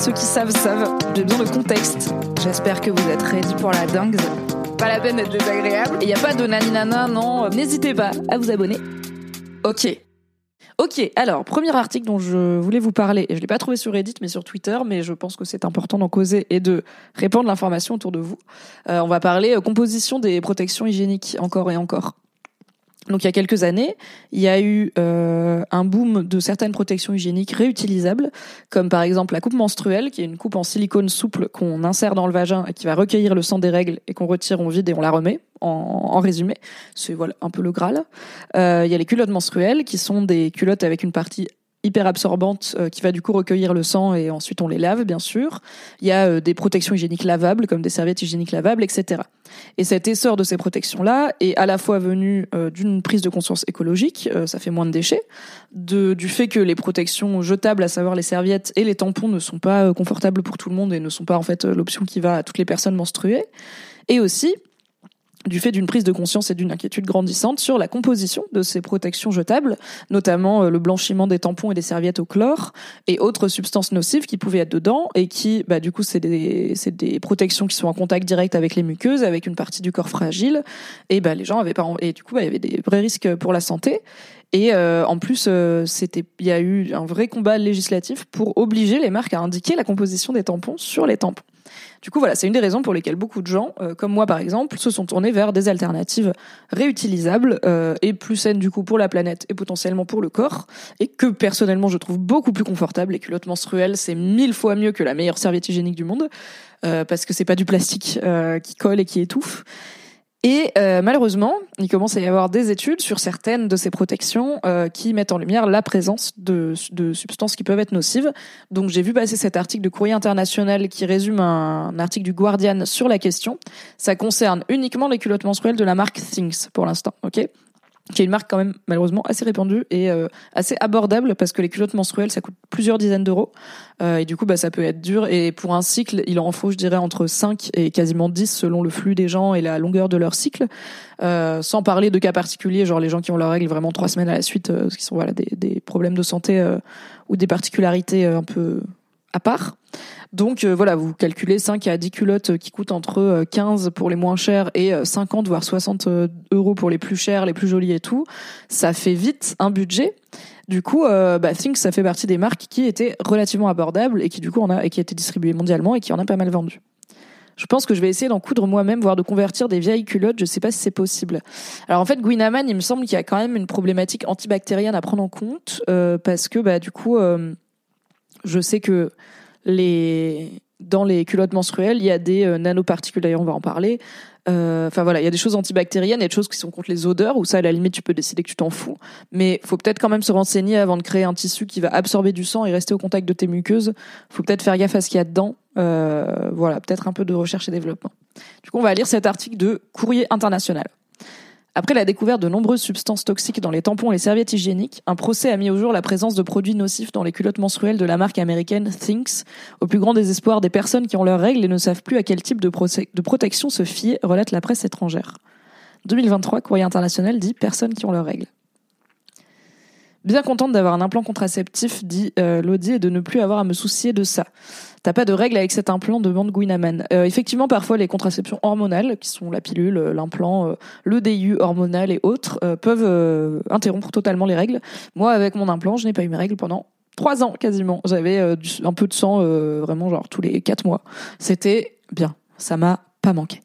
Ceux qui savent savent, j'ai besoin de contexte. J'espère que vous êtes ready pour la dingue. Pas la peine d'être désagréable. Et y a pas de naninana, non. N'hésitez pas à vous abonner. Ok. Ok, alors, premier article dont je voulais vous parler, et je l'ai pas trouvé sur Reddit, mais sur Twitter, mais je pense que c'est important d'en causer et de répandre l'information autour de vous. Euh, on va parler euh, composition des protections hygiéniques, encore et encore. Donc il y a quelques années, il y a eu euh, un boom de certaines protections hygiéniques réutilisables, comme par exemple la coupe menstruelle, qui est une coupe en silicone souple qu'on insère dans le vagin et qui va recueillir le sang des règles et qu'on retire, on vide et on la remet. En, résumé, c'est voilà un peu le graal. Euh, il y a les culottes menstruelles, qui sont des culottes avec une partie hyper absorbante euh, qui va du coup recueillir le sang et ensuite on les lave bien sûr. Il y a euh, des protections hygiéniques lavables comme des serviettes hygiéniques lavables, etc. Et cet essor de ces protections-là est à la fois venu euh, d'une prise de conscience écologique, ça fait moins de déchets, de, du fait que les protections jetables, à savoir les serviettes et les tampons, ne sont pas confortables pour tout le monde et ne sont pas en fait l'option qui va à toutes les personnes menstruées, et aussi du fait d'une prise de conscience et d'une inquiétude grandissante sur la composition de ces protections jetables, notamment euh, le blanchiment des tampons et des serviettes au chlore et autres substances nocives qui pouvaient être dedans et qui, bah, du coup, c'est des, des protections qui sont en contact direct avec les muqueuses, avec une partie du corps fragile et bah, les gens avaient pas, et du coup, bah, il y avait des vrais risques pour la santé. Et euh, en plus, euh, c'était, il y a eu un vrai combat législatif pour obliger les marques à indiquer la composition des tampons sur les tampons. Du coup, voilà, c'est une des raisons pour lesquelles beaucoup de gens, euh, comme moi par exemple, se sont tournés vers des alternatives réutilisables euh, et plus saines du coup pour la planète et potentiellement pour le corps, et que personnellement je trouve beaucoup plus confortable. Les culottes menstruelles, c'est mille fois mieux que la meilleure serviette hygiénique du monde, euh, parce que c'est pas du plastique qui colle et qui étouffe. Et euh, malheureusement, il commence à y avoir des études sur certaines de ces protections euh, qui mettent en lumière la présence de, de substances qui peuvent être nocives. Donc j'ai vu passer cet article de Courrier International qui résume un, un, article du Guardian sur la question. Ça concerne uniquement les culottes menstruelles de la marque Things pour l'instant, ok? Qui est une marque quand même malheureusement assez répandue et euh, assez abordable parce que les culottes menstruelles ça coûte plusieurs dizaines d'euros. Euh, et du coup bah ça peut être dur. Et pour un cycle il en faut je dirais entre 5 et quasiment 10 selon le flux des gens et la longueur de leur cycle. Euh, sans parler de cas particuliers genre les gens qui ont leurs règles vraiment trois semaines à la suite qui sont voilà des, des problèmes de santé ou des particularités un peu à part donc euh, voilà, vous calculez 5 à 10 culottes qui coûtent entre 15 euh, pour les moins chères et 50 euh, voire 60 euros pour les plus chères, les plus jolies et tout. Ça fait vite un budget. Du coup, euh, bah, Think, ça fait partie des marques qui étaient relativement abordables et qui du coup en a et qui étaient distribuées mondialement et qui en a pas mal vendu. Je pense que je vais essayer d'en coudre moi-même, voire de convertir des vieilles culottes. Je sais pas si c'est possible. Alors en fait, Guinaman, il me semble qu'il y a quand même une problématique antibactérienne à prendre en compte euh, parce que bah du coup, euh, je sais que les dans les culottes menstruelles, il y a des euh, nanoparticules, d'ailleurs on va en parler. Euh, enfin voilà, il y a des choses antibactériennes, il y a des choses qui sont contre les odeurs, où ça à la limite tu peux décider que tu t'en fous. Mais faut peut-être quand même se renseigner avant de créer un tissu qui va absorber du sang et rester au contact de tes muqueuses. Faut peut-être faire gaffe à ce qu'il y a dedans. Euh, voilà, peut-être un peu de recherche et développement. Du coup, on va lire cet article de Courrier International. Après la découverte de nombreuses substances toxiques dans les tampons et les serviettes hygiéniques, un procès a mis au jour la présence de produits nocifs dans les culottes menstruelles de la marque américaine Thinks, au plus grand désespoir des personnes qui ont leurs règles et ne savent plus à quel type de, de protection se fier, relate la presse étrangère. 2023, Courrier international dit personnes qui ont leurs règles. Bien contente d'avoir un implant contraceptif, dit euh, Lodi, et de ne plus avoir à me soucier de ça. T'as pas de règles avec cet implant, demande Guinaman. Euh, effectivement, parfois, les contraceptions hormonales, qui sont la pilule, euh, l'implant, euh, le DIU hormonal et autres, euh, peuvent interrompre totalement les règles. Moi, avec mon implant, je n'ai pas eu mes règles pendant trois ans quasiment. J'avais un peu de sang, vraiment genre tous les quatre mois. C'était bien. Ça m'a pas manqué.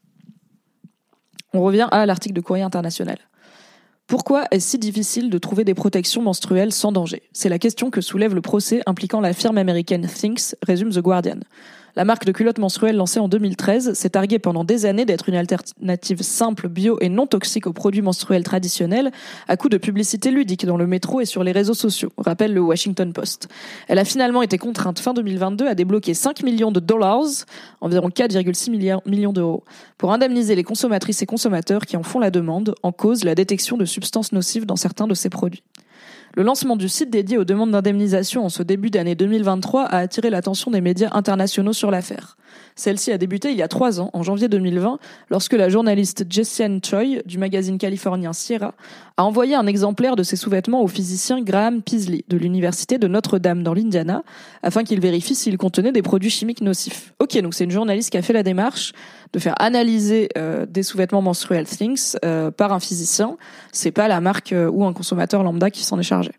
On revient à l'article de Courrier International. Pourquoi est-ce si difficile de trouver des protections menstruelles sans danger? C'est la question que soulève le procès impliquant la firme américaine Thinks, résume The Guardian. La marque de culottes menstruelles lancée en 2013 s'est targuée pendant des années d'être une alternative simple, bio et non toxique aux produits menstruels traditionnels, à coup de publicité ludique dans le métro et sur les réseaux sociaux, rappelle le Washington Post. Elle a finalement été contrainte fin 2022 à débloquer 5 millions de dollars, environ 4,6 millions d'euros, pour indemniser les consommatrices et consommateurs qui en font la demande, en cause la détection de substances nocives dans certains de ces produits. Le lancement du site dédié aux demandes d'indemnisation en ce début d'année 2023 a attiré l'attention des médias internationaux sur l'affaire. Celle-ci a débuté il y a trois ans, en janvier 2020, lorsque la journaliste Jessiane Choi du magazine californien Sierra a envoyé un exemplaire de ses sous-vêtements au physicien Graham Peasley de l'université de Notre-Dame dans l'Indiana afin qu'il vérifie s'ils contenaient des produits chimiques nocifs. Ok, donc c'est une journaliste qui a fait la démarche de faire analyser euh, des sous-vêtements menstruels Things euh, par un physicien. C'est pas la marque euh, ou un consommateur lambda qui s'en est chargé.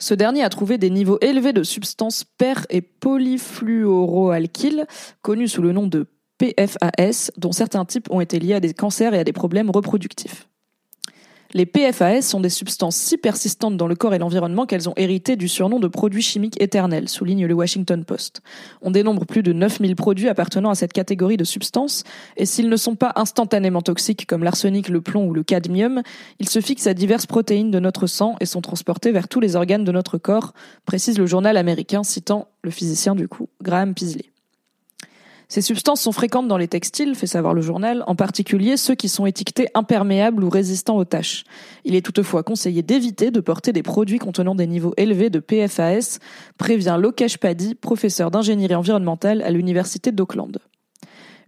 Ce dernier a trouvé des niveaux élevés de substances per- et polyfluoroalkyles, connues sous le nom de PFAS, dont certains types ont été liés à des cancers et à des problèmes reproductifs. Les PFAS sont des substances si persistantes dans le corps et l'environnement qu'elles ont hérité du surnom de produits chimiques éternels, souligne le Washington Post. On dénombre plus de 9000 produits appartenant à cette catégorie de substances, et s'ils ne sont pas instantanément toxiques comme l'arsenic, le plomb ou le cadmium, ils se fixent à diverses protéines de notre sang et sont transportés vers tous les organes de notre corps, précise le journal américain citant le physicien du coup, Graham Peasley. Ces substances sont fréquentes dans les textiles, fait savoir le journal, en particulier ceux qui sont étiquetés imperméables ou résistants aux taches. Il est toutefois conseillé d'éviter de porter des produits contenant des niveaux élevés de PFAS, prévient Lokesh Paddy, professeur d'ingénierie environnementale à l'université d'Auckland.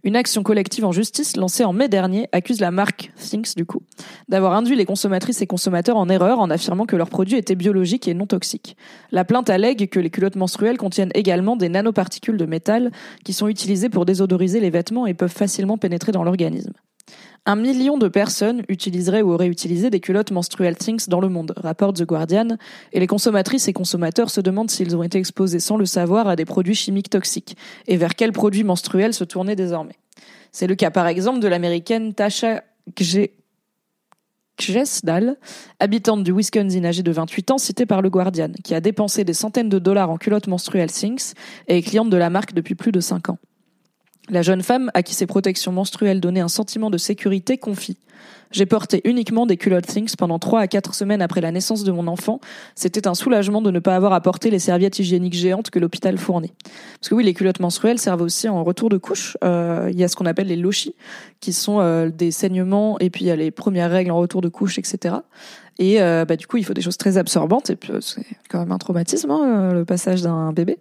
Une action collective en justice lancée en mai dernier accuse la marque Thinks du coup d'avoir induit les consommatrices et consommateurs en erreur en affirmant que leurs produits étaient biologiques et non toxiques. La plainte allègue que les culottes menstruelles contiennent également des nanoparticules de métal qui sont utilisées pour désodoriser les vêtements et peuvent facilement pénétrer dans l'organisme. Un million de personnes utiliseraient ou auraient utilisé des culottes menstruelles Things dans le monde, rapporte The Guardian, et les consommatrices et consommateurs se demandent s'ils ont été exposés sans le savoir à des produits chimiques toxiques, et vers quels produits menstruels se tourner désormais? C'est le cas par exemple de l'américaine Tasha Gjesdal, habitante du Wisconsin âgée de 28 ans, citée par le Guardian, qui a dépensé des centaines de dollars en culottes menstruelles Things et est cliente de la marque depuis plus de 5 ans. La jeune femme, à qui ces protections menstruelles donnaient un sentiment de sécurité, confie. J'ai porté uniquement des culottes Things pendant trois à quatre semaines après la naissance de mon enfant. C'était un soulagement de ne pas avoir à porter les serviettes hygiéniques géantes que l'hôpital fournit. Parce que oui, les culottes menstruelles servent aussi en retour de couche. Euh, il y a ce qu'on appelle les lochis, qui sont euh, des saignements, et puis il y a les premières règles en retour de couche, etc. Et euh, bah, du coup, il faut des choses très absorbantes. Et puis, euh, c'est quand même un traumatisme, hein, le passage d'un bébé.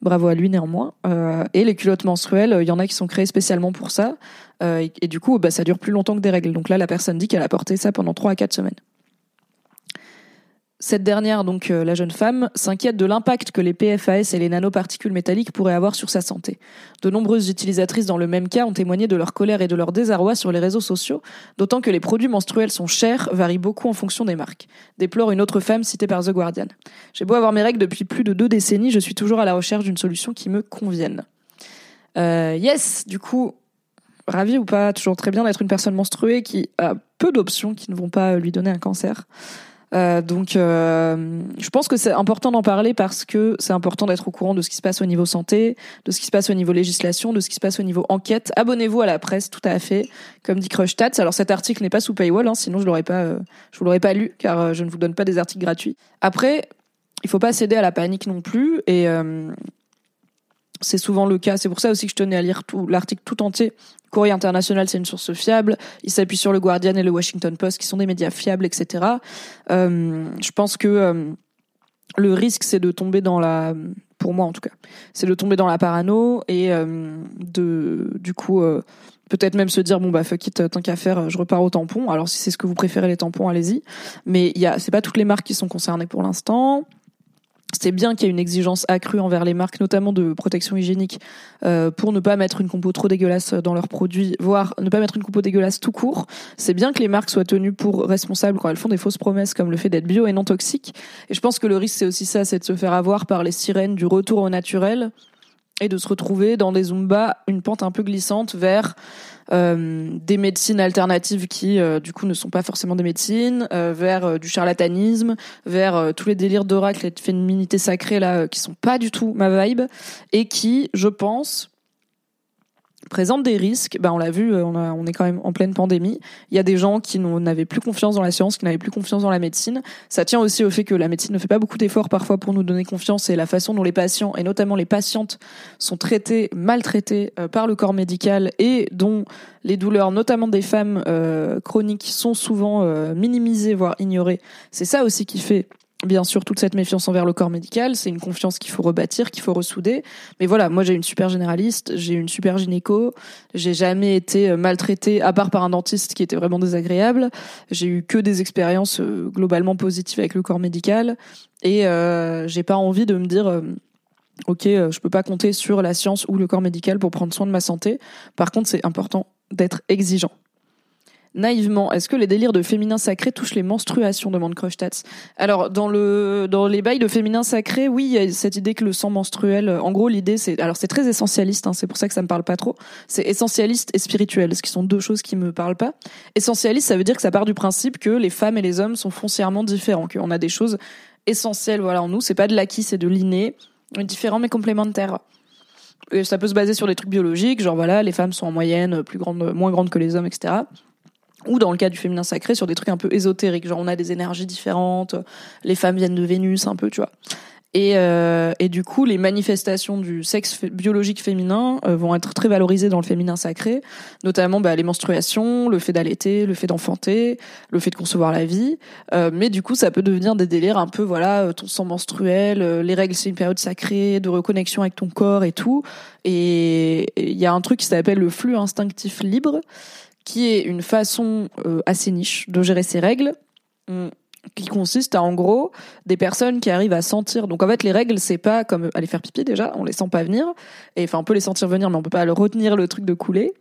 Bravo à lui néanmoins. Euh, et les culottes menstruelles, il y en a qui sont créées spécialement pour ça. Euh, et, et, du coup, bah, ça dure plus longtemps que des règles. Donc là, la personne dit qu'elle a porté ça pendant 3 à 4 semaines. Cette dernière, donc euh, la jeune femme, s'inquiète de l'impact que les PFAS et les nanoparticules métalliques pourraient avoir sur sa santé. De nombreuses utilisatrices dans le même cas ont témoigné de leur colère et de leur désarroi sur les réseaux sociaux, d'autant que les produits menstruels sont chers, varient beaucoup en fonction des marques. Déplore une autre femme citée par The Guardian. J'ai beau avoir mes règles depuis plus de deux décennies, je suis toujours à la recherche d'une solution qui me convienne. Euh, yes, du coup, ravi ou pas, toujours très bien d'être une personne menstruée qui a peu d'options qui ne vont pas lui donner un cancer. Euh, donc, euh, je pense que c'est important d'en parler parce que c'est important d'être au courant de ce qui se passe au niveau santé, de ce qui se passe au niveau législation, de ce qui se passe au niveau enquête. Abonnez-vous à la presse, tout à fait, comme dit Crush Tats. Alors, cet article n'est pas sous paywall, hein, sinon je l'aurais pas, euh, je vous l'aurais pas lu, car euh, je ne vous donne pas des articles gratuits. Après, il faut pas céder à la panique non plus, et euh, c'est souvent le cas. C'est pour ça aussi que je tenais à lire tout l'article tout entier. Courrier international, c'est une source fiable. Il s'appuie sur le Guardian et le Washington Post, qui sont des médias fiables, etc. Euh, je pense que euh, le risque, c'est de tomber dans la, pour moi en tout cas, c'est de tomber dans la parano et euh, de, du coup, euh, peut-être même se dire bon bah fuck it, tant qu'à faire, je repars au tampon. Alors si c'est ce que vous préférez les tampons, allez-y. Mais il y a, c'est pas toutes les marques qui sont concernées pour l'instant. C'est bien qu'il y ait une exigence accrue envers les marques, notamment de protection hygiénique, euh, pour ne pas mettre une compo trop dégueulasse dans leurs produits, voire ne pas mettre une compo dégueulasse tout court. C'est bien que les marques soient tenues pour responsables quand elles font des fausses promesses, comme le fait d'être bio et non toxique. Et je pense que le risque, c'est aussi ça, c'est de se faire avoir par les sirènes du retour au naturel et de se retrouver dans des Zumba, une pente un peu glissante vers des médecines alternatives qui, euh, du coup, ne sont pas forcément des médecines, euh, vers du charlatanisme, vers tous les délires d'oracle et de féminité sacrée là, qui sont pas du tout ma vibe, et qui, je pense, présente des risques. Ben, on l'a vu, euh, on, est quand même en pleine pandémie. Il y a des gens qui n'avaient plus confiance dans la science, qui n'avaient plus confiance dans la médecine. Ça tient aussi au fait que la médecine ne fait pas beaucoup d'efforts parfois pour nous donner confiance et la façon dont les patients, et notamment les patientes, sont traités, maltraités euh, par le corps médical et dont les douleurs, notamment des femmes euh, chroniques, sont souvent minimisées, voire ignorées. C'est ça aussi qui fait bien sûr toute cette méfiance envers le corps médical, c'est une confiance qu'il faut rebâtir, qu'il faut ressouder. Mais voilà, moi j'ai une super généraliste, j'ai une super gynéco, j'ai jamais été euh, maltraitée à part par un dentiste qui était vraiment désagréable. J'ai eu que des expériences euh, globalement positives avec le corps médical et euh, j'ai pas envie de me dire euh, OK, je peux pas compter sur la science ou le corps médical pour prendre soin de ma santé. Par contre, c'est important d'être exigeant naïvement, est-ce que les délires de féminin sacré touchent les menstruations demande Crochtstats. Alors dans le dans les bails de féminin sacré, oui, il y a cette idée que le sang menstruel, en gros l'idée c'est alors c'est très essentialiste, hein, c'est pour ça que ça me parle pas trop. C'est essentialiste et spirituel, ce qui sont deux choses qui me parlent pas. Essentialiste, ça veut dire que ça part du principe que les femmes et les hommes sont foncièrement différents, qu'on a des choses essentielles voilà en nous, c'est pas de l'acquis, c'est de l'inné, différent mais complémentaires. Ça peut se baser sur des trucs biologiques, genre voilà, les femmes sont en moyenne plus grandes, moins grandes que les hommes, etc ou dans le cas du féminin sacré sur des trucs un peu ésotériques genre on a des énergies différentes les femmes viennent de Vénus un peu tu vois et, euh, et du coup, les manifestations du sexe biologique féminin euh, vont être très valorisées dans le féminin sacré, notamment bah, les menstruations, le fait d'allaiter, le fait d'enfanter, le fait de concevoir la vie. Euh, mais du coup, ça peut devenir des délires un peu, voilà, ton sang menstruel, les règles, c'est une période sacrée, de reconnexion avec ton corps et tout. Et il y a un truc qui s'appelle le flux instinctif libre, qui est une façon euh, assez niche de gérer ses règles, mm, qui consiste à en gros des personnes qui arrivent à sentir. Donc en fait, les règles, c'est pas comme aller faire pipi déjà, on les sent pas venir, et enfin on peut les sentir venir, mais on peut pas le retenir le truc de couler.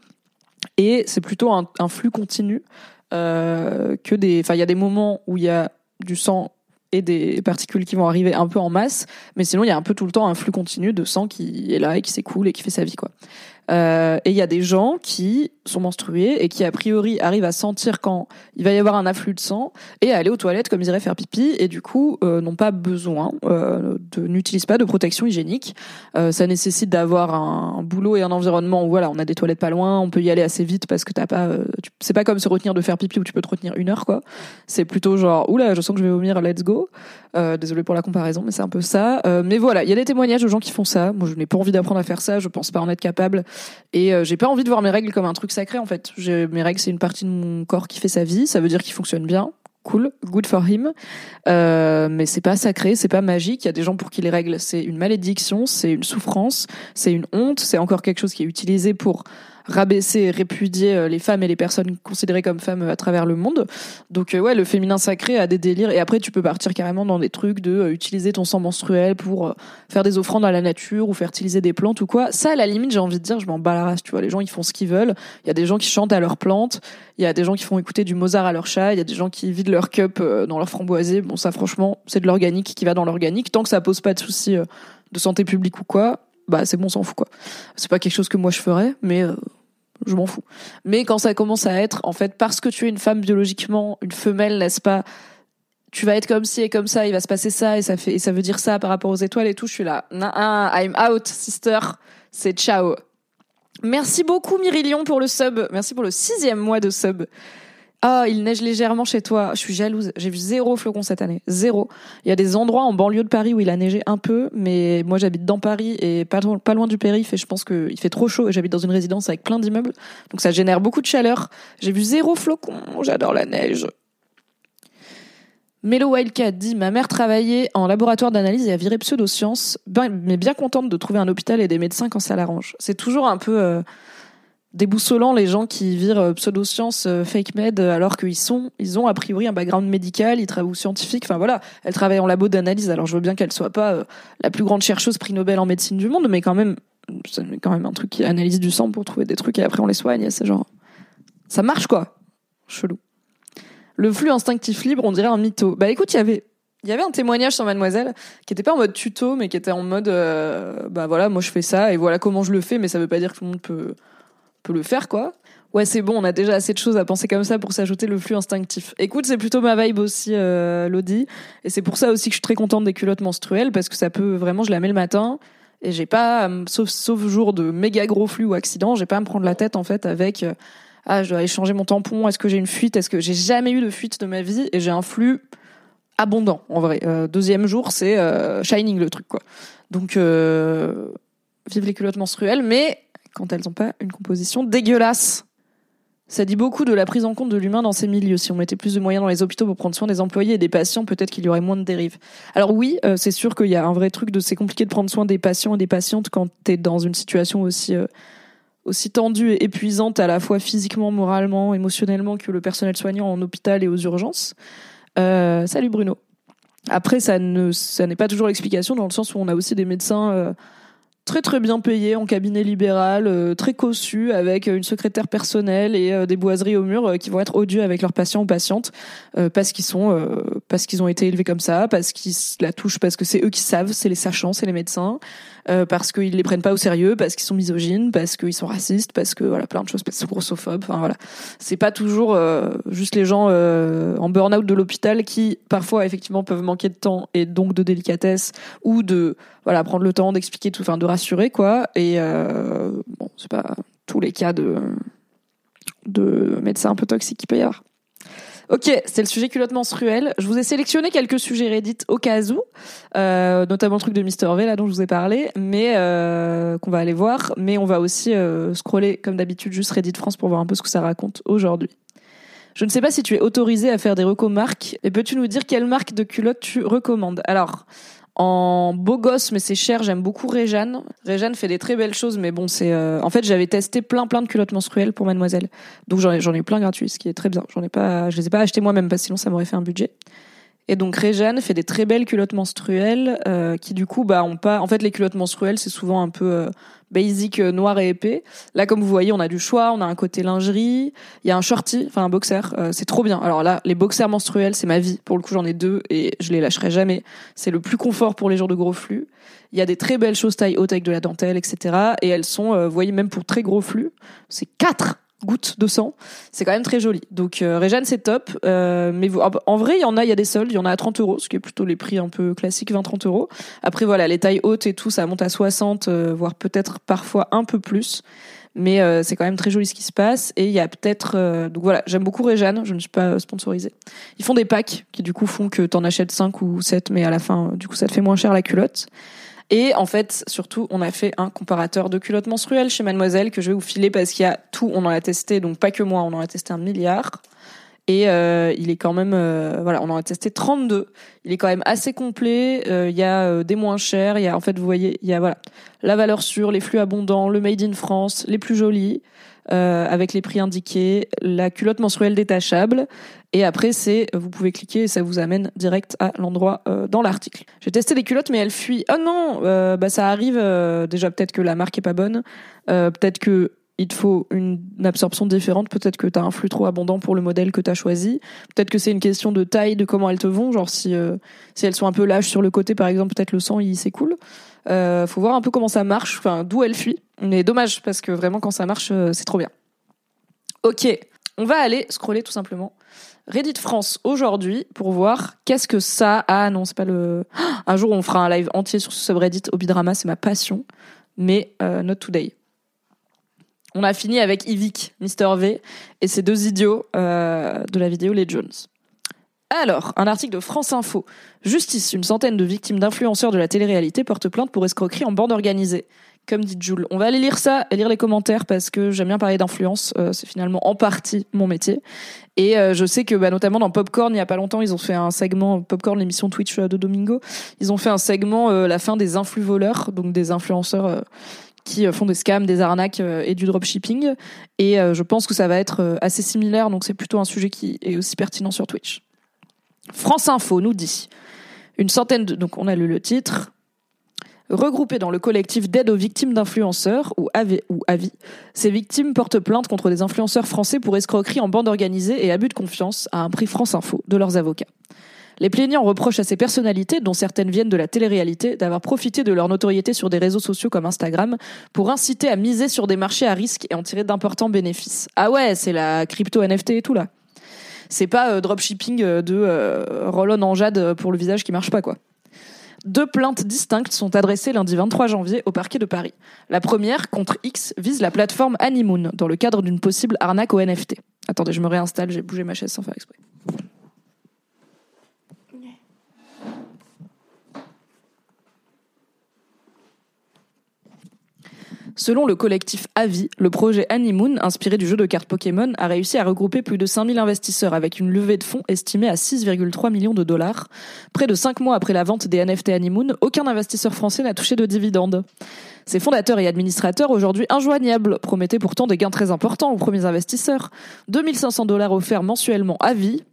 Et c'est plutôt un, un, flux continu euh, que des. Enfin, il y a des moments où il y a du sang et des particules qui vont arriver un peu en masse, mais sinon il y a un peu tout le temps un flux continu de sang qui est là et qui s'écoule et qui fait sa vie quoi. Euh, et il y a des gens qui sont menstrués et qui a priori arrivent à sentir quand il va y avoir un afflux de sang et à aller aux toilettes comme ils iraient faire pipi et du coup euh, n'ont pas besoin euh, n'utilisent pas de protection hygiénique. Euh, ça nécessite d'avoir un, un, boulot et un environnement où voilà on a des toilettes pas loin, on peut y aller assez vite parce que t'as pas euh, c'est pas comme se retenir de faire pipi où tu peux te retenir une heure quoi. C'est plutôt genre oula je sens que je vais vomir let's go. Euh, désolé pour la comparaison mais c'est un peu ça. mais voilà il y a des témoignages de gens qui font ça. Moi je n'ai pas envie d'apprendre à faire ça, je pense pas en être capable. Et euh, j'ai pas envie de voir mes règles comme un truc sacré en fait. Mes règles c'est une partie de mon corps qui fait sa vie. Ça veut dire qu'il fonctionne bien. Cool, good for him. Euh, mais c'est pas sacré, c'est pas magique. Il y a des gens pour qui les règles c'est une malédiction, c'est une souffrance, c'est une honte, c'est encore quelque chose qui est utilisé pour rabaisser et répudier euh, les femmes et les personnes considérées comme femmes à travers le monde. Donc euh, ouais, le féminin sacré a des délires et après tu peux partir carrément dans des trucs de euh, utiliser ton sang menstruel pour faire des offrandes à la nature ou fertiliser des plantes ou quoi. Ça à la limite, j'ai envie de dire, je m'en bats la race, tu vois, les gens ils font ce qu'ils veulent. Il y a des gens qui chantent à leurs plantes, il y a des gens qui font écouter du Mozart à leur chat, il y a des gens qui vident leur cup dans leur framboisier. Bon ça franchement, c'est de l'organique qui va dans l'organique tant que ça pose pas de soucis de santé publique ou quoi. Bah c'est bon, on s'en fout quoi. C'est pas quelque chose que moi je ferais, mais je m'en fous. Mais quand ça commence à être, en fait, parce que tu es une femme biologiquement, une femelle, n'est-ce pas Tu vas être comme ci et comme ça, il va se passer ça et ça fait ça veut dire ça par rapport aux étoiles et tout. Je suis là, nah, I'm out, sister. C'est ciao. Merci beaucoup Myrilion pour le sub. Merci pour le sixième mois de sub. Ah, il neige légèrement chez toi. Je suis jalouse. J'ai vu zéro flocon cette année. Zéro. Il y a des endroits en banlieue de Paris où il a neigé un peu, mais moi j'habite dans Paris et pas, loin du périph' et je pense qu'il fait trop chaud et j'habite dans une résidence avec plein d'immeubles. Donc ça génère beaucoup de chaleur. J'ai vu zéro flocon. J'adore la neige. Melo Wildcat dit Ma mère travaillait en laboratoire d'analyse et a viré pseudosciences, ben, mais bien contente de trouver un hôpital et des médecins quand ça l'arrange. C'est toujours un peu. Euh, déboussolant les gens qui virent pseudosciences fake med alors qu'ils sont ils ont a priori un background médical ils travaillent scientifique. Enfin voilà. Elle travaille en labo d'analyse. Alors je veux bien qu'elle soit pas la plus grande chercheuse prix Nobel en médecine du monde mais quand même c'est quand même un truc qui analyse du sang pour trouver des trucs et après on les soigne. C'est genre ça marche quoi. Chelou. Le flux instinctif libre on dirait un mytho. Bah écoute il y avait un témoignage sur Mademoiselle qui était pas en mode tuto, mais qui était en mode, euh, bah voilà, moi je fais ça et voilà comment je le fais, mais ça veut pas dire que tout le monde peut peut le faire, quoi. Ouais, c'est bon, on a déjà assez de choses à penser comme ça pour s'ajouter le flux instinctif. Écoute, c'est plutôt ma vibe aussi, euh, Lodi, et c'est pour ça aussi que je suis très contente des culottes menstruelles parce que ça peut vraiment, je la mets le matin et j'ai pas, sauf sauf jour de méga gros flux ou accident, j'ai pas à me prendre la tête en fait avec. Euh, ah, je dois aller changer mon tampon. Est-ce que j'ai une fuite Est-ce que j'ai jamais eu de fuite de ma vie et j'ai un flux abondant en vrai. Euh, deuxième jour, c'est euh, Shining le truc quoi. Donc euh, vive les culottes menstruelles, mais quand elles n'ont pas une composition dégueulasse. Ça dit beaucoup de la prise en compte de l'humain dans ces milieux. Si on mettait plus de moyens dans les hôpitaux pour prendre soin des employés et des patients, peut-être qu'il y aurait moins de dérives. Alors oui, c'est sûr qu'il y a un vrai truc de c'est compliqué de prendre soin des patients et des patientes quand t'es dans une situation aussi aussi tendue et épuisante à la fois physiquement, moralement, émotionnellement que le personnel soignant en hôpital et aux urgences. Euh, salut Bruno. Après, ça ne, ça n'est pas toujours l'explication dans le sens où on a aussi des médecins euh, très très bien payés en cabinet libéral, euh, très cossus, avec une secrétaire personnelle et des boiseries au mur qui vont être odieux avec leurs patients ou patientes parce qu'ils sont, parce qu'ils ont été élevés comme ça, parce qu'ils la touchent, parce que c'est eux qui savent, c'est les sachants, c'est les médecins. Euh, parce qu'ils les prennent pas au sérieux, parce qu'ils sont misogynes, parce qu'ils sont racistes, parce que voilà plein de choses, parce qu'ils sont grossophobes. Enfin voilà, c'est pas toujours euh, juste les gens euh, en burn-out de l'hôpital qui parfois effectivement peuvent manquer de temps et donc de délicatesse ou de voilà prendre le temps d'expliquer tout, enfin de rassurer quoi. Et bon, c'est pas tous les cas de de médecins un peu toxiques qu'il peut y avoir. Ok, c'est le sujet culotte menstruelle. Je vous ai sélectionné quelques sujets Reddit au cas où, euh, notamment le truc de Mister V là dont je vous ai parlé, mais euh, qu'on va aller voir. Mais on va aussi euh, scroller comme d'habitude juste Reddit France pour voir un peu ce que ça raconte aujourd'hui. Je ne sais pas si tu es autorisé à faire des recos marques, et peux-tu nous dire quelle marque de culotte tu recommandes? Alors, en beau gosse, mais c'est cher, j'aime beaucoup Réjeanne. Réjeanne fait des très belles choses, mais bon, c'est. Euh, en fait, j'avais testé plein, plein de culottes menstruelles pour Mademoiselle, donc j'en ai, eu plein gratuits, ce qui est très bien. J'en ai pas, je les ai pas achetées moi-même parce que sinon ça m'aurait fait un budget. Et donc Réjeanne fait des très belles culottes menstruelles euh, qui du coup bah ont pas en fait les culottes menstruelles c'est souvent un peu euh, basic euh, noir et épais. Là comme vous voyez, on a du choix, on a un côté lingerie, il y a un shorty, enfin un boxer, c'est trop bien. Alors là, les boxers menstruels, c'est ma vie. Pour le coup, j'en ai deux et je les lâcherai jamais. C'est le plus confort pour les jours de gros flux. Il y a des très belles choses taille haute avec de la dentelle, etc. Et elles sont, vous voyez, même pour très gros flux, c'est quatre gouttes de sang. C'est quand même très joli. Donc euh, Réjeanne c'est top. Euh, mais en vrai il y en a, il y a des soldes, il y en a à 30 euros, ce qui est plutôt les prix un peu classiques, 20-30 euros. Après voilà, les tailles hautes et tout, ça monte à 60, euh, voire peut-être parfois un peu plus. Mais euh, c'est quand même très joli ce qui se passe. Et il y a peut-être... donc voilà, j'aime beaucoup Réjeanne, je ne suis pas sponsorisée. Ils font des packs qui du coup font que t'en achètes 5 ou 7, mais à la fin, du coup ça te fait moins cher la culotte. Et en fait, surtout, on a fait un comparateur de culottes menstruelles chez Mademoiselle que je vais vous filer parce qu'il y a tout, on en a testé, donc pas que moi, on en a testé un milliard. Et euh, il est quand même, euh, voilà, on en a testé 32. Il est quand même assez complet. Euh, il y a des moins chers. Il y a, en fait, vous voyez, il y a voilà, la valeur sûre, les flux abondants, le made in France, les plus jolis. Avec les prix indiqués, la culotte menstruelle détachable. Et après, c'est vous pouvez cliquer et ça vous amène direct à l'endroit euh, dans l'article. J'ai testé les culottes, mais elles fuient. Oh non, euh, bah ça arrive. déjà, peut-être que la marque est pas bonne. peut-être que il te faut une, absorption différente. Peut-être que tu as un flux trop abondant pour le modèle que tu as choisi. Peut-être que c'est une question de taille, de comment elles te vont. Genre si si elles sont un peu lâches sur le côté, par exemple, peut-être le sang il s'écoule. Euh, faut voir un peu comment ça marche, enfin d'où elle fuit. Mais dommage parce que vraiment quand ça marche, euh, c'est trop bien. Ok, on va aller scroller tout simplement. Reddit France aujourd'hui pour voir qu'est-ce que ça. Ah non, c'est pas le. Un jour on fera un live entier sur ce subreddit. Obidrama, c'est ma passion, mais euh, not today. On a fini avec Ivic, Mister V et ces deux idiots euh, de la vidéo Les Jones. Alors, un article de France Info. Justice, une centaine de victimes d'influenceurs de la télé-réalité portent plainte pour escroquerie en bande organisée. Comme dit Jules. On va aller lire ça et lire les commentaires parce que j'aime bien parler d'influence. Euh, c'est finalement en partie mon métier. Et euh, je sais que bah, notamment dans Popcorn, il y a pas longtemps, ils ont fait un segment, Popcorn, l'émission Twitch de Domingo, ils ont fait un segment, euh, la fin des influx voleurs, donc des influenceurs qui font des scams, des arnaques et du dropshipping. Et je pense que ça va être assez similaire, donc c'est plutôt un sujet qui est aussi pertinent sur Twitch. France Info nous dit une centaine de... Donc on a lu le titre. Regroupés dans le collectif d'aide aux victimes d'influenceurs, ou AVI, ou AVI, ces victimes portent plainte contre des influenceurs français pour escroquerie en bande organisée et abus de confiance à un prix France Info de leurs avocats. Les plaignants reprochent à ces personnalités, dont certaines viennent de la télé-réalité, d'avoir profité de leur notoriété sur des réseaux sociaux comme Instagram pour inciter à miser sur des marchés à risque et en tirer d'importants bénéfices. Ah ouais, c'est la crypto NFT et tout là. C'est pas euh, dropshipping euh, de euh, roll-on en jade pour le visage qui marche pas quoi. Deux plaintes distinctes sont adressées lundi 23 janvier au parquet de Paris. La première, contre X, vise la plateforme Honeymoon dans le cadre d'une possible arnaque au NFT. Attendez, je me réinstalle, j'ai bougé ma chaise sans faire exprès. Selon le collectif Avi, le projet Honeymoon, inspiré du jeu de cartes Pokémon, a réussi à regrouper plus de 5000 investisseurs avec une levée de fonds estimée à 6,3 millions de dollars. Près de 5 mois après la vente des NFT Honeymoon, aucun investisseur français n'a touché de dividendes. Ses fondateurs et administrateurs, aujourd'hui injoignables, promettaient pourtant des gains très importants aux premiers investisseurs. 2500 dollars offerts mensuellement à vie.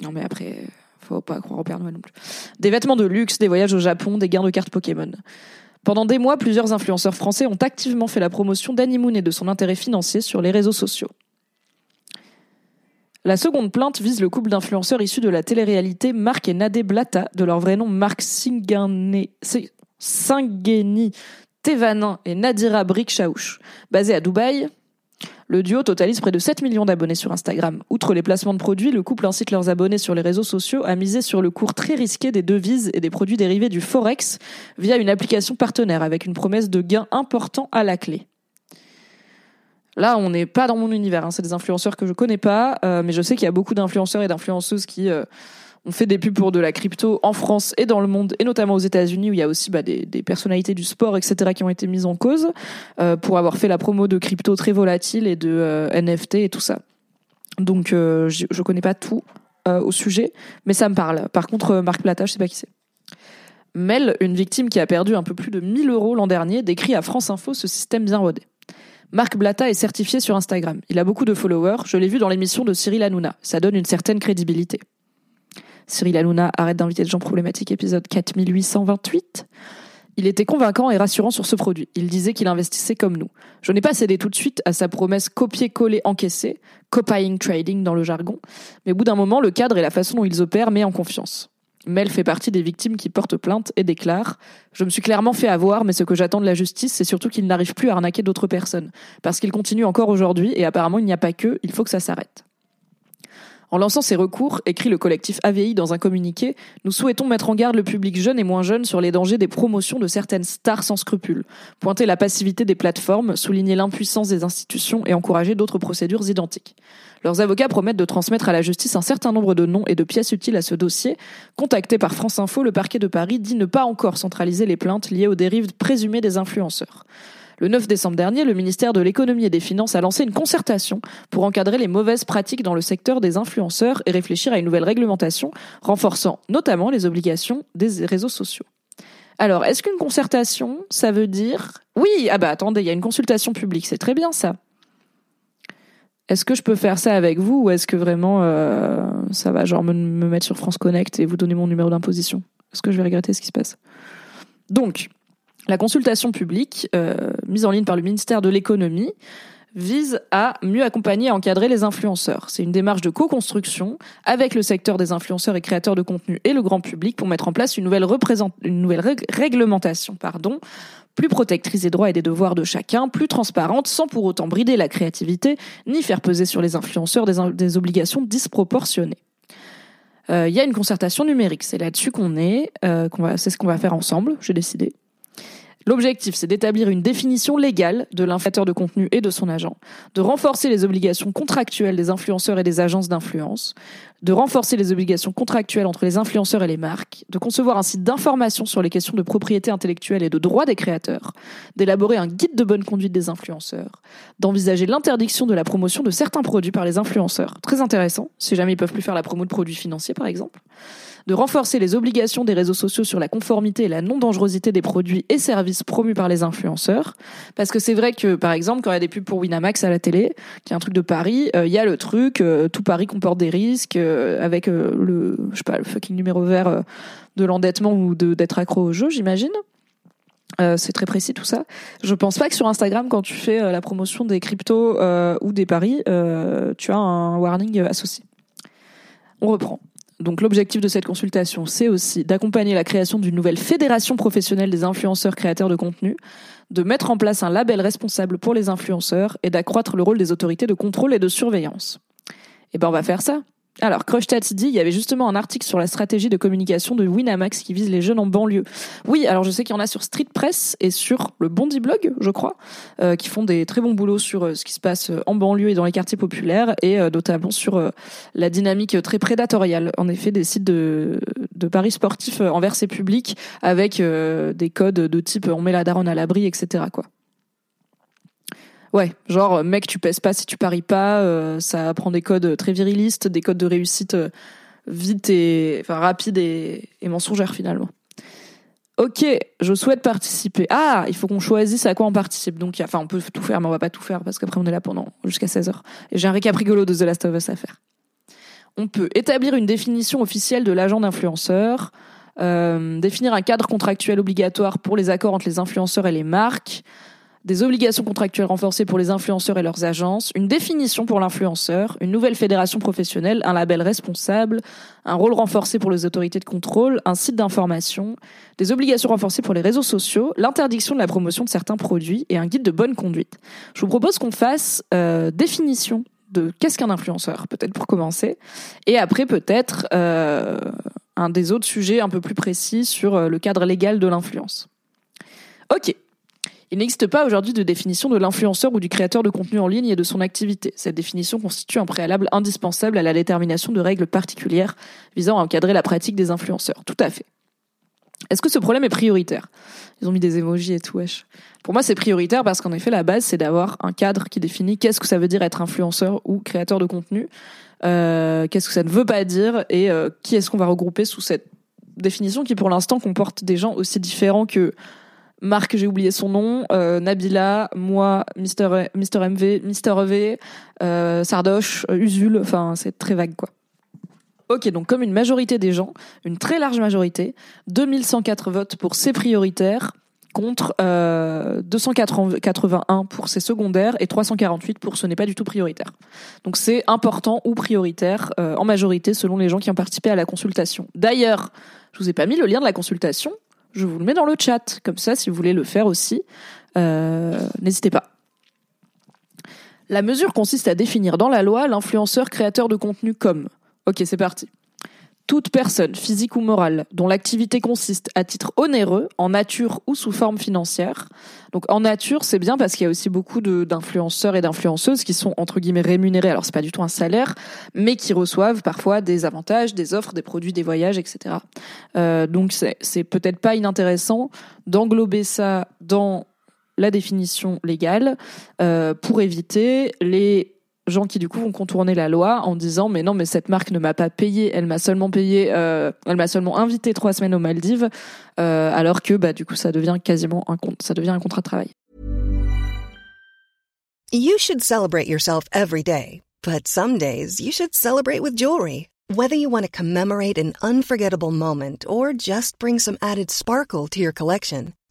Non mais après, faut pas croire au Père Noël non plus. Des vêtements de luxe, des voyages au Japon, des gains de cartes Pokémon. Pendant des mois, plusieurs influenceurs français ont activement fait la promotion d'Animoon et de son intérêt financier sur les réseaux sociaux. La seconde plainte vise le couple d'influenceurs issus de la télé-réalité Marc et Nadé Blata, de leur vrai nom Marc Singeni Tevanin et Nadira Brikshaouch, basés à Dubaï, le duo totalise près de 7 millions d'abonnés sur Instagram. Outre les placements de produits, le couple incite leurs abonnés sur les réseaux sociaux à miser sur le cours très risqué des devises et des produits dérivés du Forex via une application partenaire avec une promesse de gains importants à la clé. Là, on n'est pas dans mon univers. Hein. C'est des influenceurs que je connais pas, euh, mais je sais qu'il y a beaucoup d'influenceurs et d'influenceuses qui euh, on fait des pubs pour de la crypto en France et dans le monde, et notamment aux États-Unis, où il y a aussi bah, des, personnalités du sport, etc., qui ont été mises en cause euh, pour avoir fait la promo de crypto très volatile et de euh, NFT et tout ça. Donc, euh, je, je connais pas tout au sujet, mais ça me parle. Par contre, Marc Plata, je sais pas qui c'est. Mel, une victime qui a perdu un peu plus de 1000 euros l'an dernier, décrit à France Info ce système bien rodé. Marc Blata est certifié sur Instagram. Il a beaucoup de followers. Je l'ai vu dans l'émission de Cyril Hanouna. Ça donne une certaine crédibilité. Cyril Hanouna arrête d'inviter des gens problématiques, épisode 4828. Il était convaincant et rassurant sur ce produit. Il disait qu'il investissait comme nous. Je n'ai pas cédé tout de suite à sa promesse copier-coller encaissée, copying trading dans le jargon, mais au bout d'un moment, le cadre et la façon dont ils opèrent met en confiance. Mel fait partie des victimes qui portent plainte et déclare Je me suis clairement fait avoir, mais ce que j'attends de la justice, c'est surtout qu'il n'arrive plus à arnaquer d'autres personnes. Parce qu'il continue encore aujourd'hui, et apparemment il n'y a pas que, il faut que ça s'arrête. En lançant ces recours, écrit le collectif AVI dans un communiqué, nous souhaitons mettre en garde le public jeune et moins jeune sur les dangers des promotions de certaines stars sans scrupules, pointer la passivité des plateformes, souligner l'impuissance des institutions et encourager d'autres procédures identiques. Leurs avocats promettent de transmettre à la justice un certain nombre de noms et de pièces utiles à ce dossier. Contacté par France Info, le parquet de Paris dit ne pas encore centraliser les plaintes liées aux dérives présumées des influenceurs. Le 9 décembre dernier, le ministère de l'économie et des finances a lancé une concertation pour encadrer les mauvaises pratiques dans le secteur des influenceurs et réfléchir à une nouvelle réglementation renforçant notamment les obligations des réseaux sociaux. Alors, est-ce qu'une concertation, ça veut dire... Oui, ah bah attendez, il y a une consultation publique, c'est très bien ça. Est-ce que je peux faire ça avec vous ou est-ce que vraiment euh, ça va genre me, me mettre sur France Connect et vous donner mon numéro d'imposition? Est-ce que je vais regretter ce qui se passe? Donc, la consultation publique, euh, mise en ligne par le ministère de l'économie, vise à mieux accompagner et encadrer les influenceurs. C'est une démarche de co-construction avec le secteur des influenceurs et créateurs de contenu et le grand public pour mettre en place une nouvelle, réglementation pardon, plus protectrice des droits et des devoirs de chacun, plus transparente, sans pour autant brider la créativité, ni faire peser sur les influenceurs des, obligations disproportionnées. Euh, il y a une concertation numérique, c'est là-dessus qu'on est, euh, c'est ce qu'on va faire ensemble, j'ai décidé. L'objectif, c'est d'établir une définition légale de l'influenceur de contenu et de son agent, de renforcer les obligations contractuelles des influenceurs et des agences d'influence, de renforcer les obligations contractuelles entre les influenceurs et les marques, de concevoir un site d'information sur les questions de propriété intellectuelle et de droit des créateurs, d'élaborer un guide de bonne conduite des influenceurs, d'envisager l'interdiction de la promotion de certains produits par les influenceurs. Très intéressant, si jamais ils peuvent plus faire la promo de produits financiers par exemple de renforcer les obligations des réseaux sociaux sur la conformité et la non-dangerosité des produits et services promus par les influenceurs. Parce que c'est vrai que, par exemple, quand il y a des pubs pour Winamax à la télé, qui est un truc de Paris, euh, il y a le truc, euh, tout Paris comporte des risques, euh, avec le, je sais pas, le fucking numéro vert de l'endettement ou d'être accro au jeu, j'imagine. c'est très précis tout ça. Je pense pas que sur Instagram, quand tu fais la promotion des cryptos ou des paris, tu as un warning associé. On reprend. Donc l'objectif de cette consultation, c'est aussi d'accompagner la création d'une nouvelle fédération professionnelle des influenceurs créateurs de contenu, de mettre en place un label responsable pour les influenceurs et d'accroître le rôle des autorités de contrôle et de surveillance. Eh ben on va faire ça. Alors, Crushtat dit, il y avait justement un article sur la stratégie de communication de Winamax qui vise les jeunes en banlieue. Oui, alors je sais qu'il y en a sur Street Press et sur le Bondi Blog, je crois, euh, qui font des très bons boulots sur euh, ce qui se passe euh, en banlieue et dans les quartiers populaires et notamment sur la dynamique très prédatoriale, en effet, des sites de, de paris sportifs envers ces publics avec des codes de type on met la daronne à l'abri, etc. quoi. Ouais, genre euh, mec, tu pèses pas si tu paries pas. Euh, ça prend des codes très virilistes, des codes de réussite euh, vite et enfin rapide et, mensongères finalement. Ok, je souhaite participer. Ah, il faut qu'on choisisse à quoi on participe. Donc, enfin, on peut tout faire, mais on va pas tout faire parce qu'après on est là pendant jusqu'à 16 heures. Et j'ai un récap rigolo de The Last of Us à faire. On peut établir une définition officielle de l'agent d'influenceur, euh, définir un cadre contractuel obligatoire pour les accords entre les influenceurs et les marques, des obligations contractuelles renforcées pour les influenceurs et leurs agences, une définition pour l'influenceur, une nouvelle fédération professionnelle, un label responsable, un rôle renforcé pour les autorités de contrôle, un site d'information, des obligations renforcées pour les réseaux sociaux, l'interdiction de la promotion de certains produits et un guide de bonne conduite. Je vous propose qu'on fasse euh, définition de qu'est-ce qu'un influenceur, peut-être pour commencer, et après peut-être euh, un des autres sujets un peu plus précis sur euh, le cadre légal de l'influence. Ok, il n'existe pas aujourd'hui de définition de l'influenceur ou du créateur de contenu en ligne et de son activité. Cette définition constitue un préalable indispensable à la détermination de règles particulières visant à encadrer la pratique des influenceurs. Tout à fait. Est-ce que ce problème est prioritaire? Ils ont mis des émojis et tout, wesh. Pour moi, c'est prioritaire parce qu'en effet, la base, c'est d'avoir un cadre qui définit qu'est-ce que ça veut dire être influenceur ou créateur de contenu, euh, qu'est-ce que ça ne veut pas dire et euh, qui est-ce qu'on va regrouper sous cette définition qui, pour l'instant, comporte des gens aussi différents que Marc, j'ai oublié son nom, euh, Nabila, moi, Mister, Mister MV, Mister EV, euh, Sardoche, euh, Usul, enfin c'est très vague quoi. Ok, donc comme une majorité des gens, une très large majorité, 2104 votes pour ces prioritaires contre 281 pour ces secondaires et 348 pour ce n'est pas du tout prioritaire. Donc c'est important ou prioritaire en majorité selon les gens qui ont participé à la consultation. D'ailleurs, je vous ai pas mis le lien de la consultation, je vous le mets dans le chat. Comme ça, si vous voulez le faire aussi, euh, n'hésitez pas. La mesure consiste à définir dans la loi l'influenceur créateur de contenu comme. Ok, c'est parti toute personne, physique ou morale, dont l'activité consiste à titre onéreux, en nature ou sous forme financière. Donc en nature, c'est bien parce qu'il y a aussi beaucoup d'influenceurs et d'influenceuses qui sont entre guillemets rémunérés. Alors c'est pas du tout un salaire, mais qui reçoivent parfois des avantages, des offres, des produits, des voyages, etc. Euh, donc c'est peut-être pas inintéressant d'englober ça dans la définition légale euh, pour éviter les gens qui du coup vont contourner la loi en disant mais non mais cette marque ne m'a pas payé, elle m'a seulement payé, euh, elle m'a seulement invité trois semaines aux Maldives, euh, alors que bah du coup ça devient quasiment un compte, contrat de travail. You should celebrate yourself every day, but some days you should celebrate with jewelry. Whether you want to commemorate an unforgettable moment or just bring some added sparkle to your collection.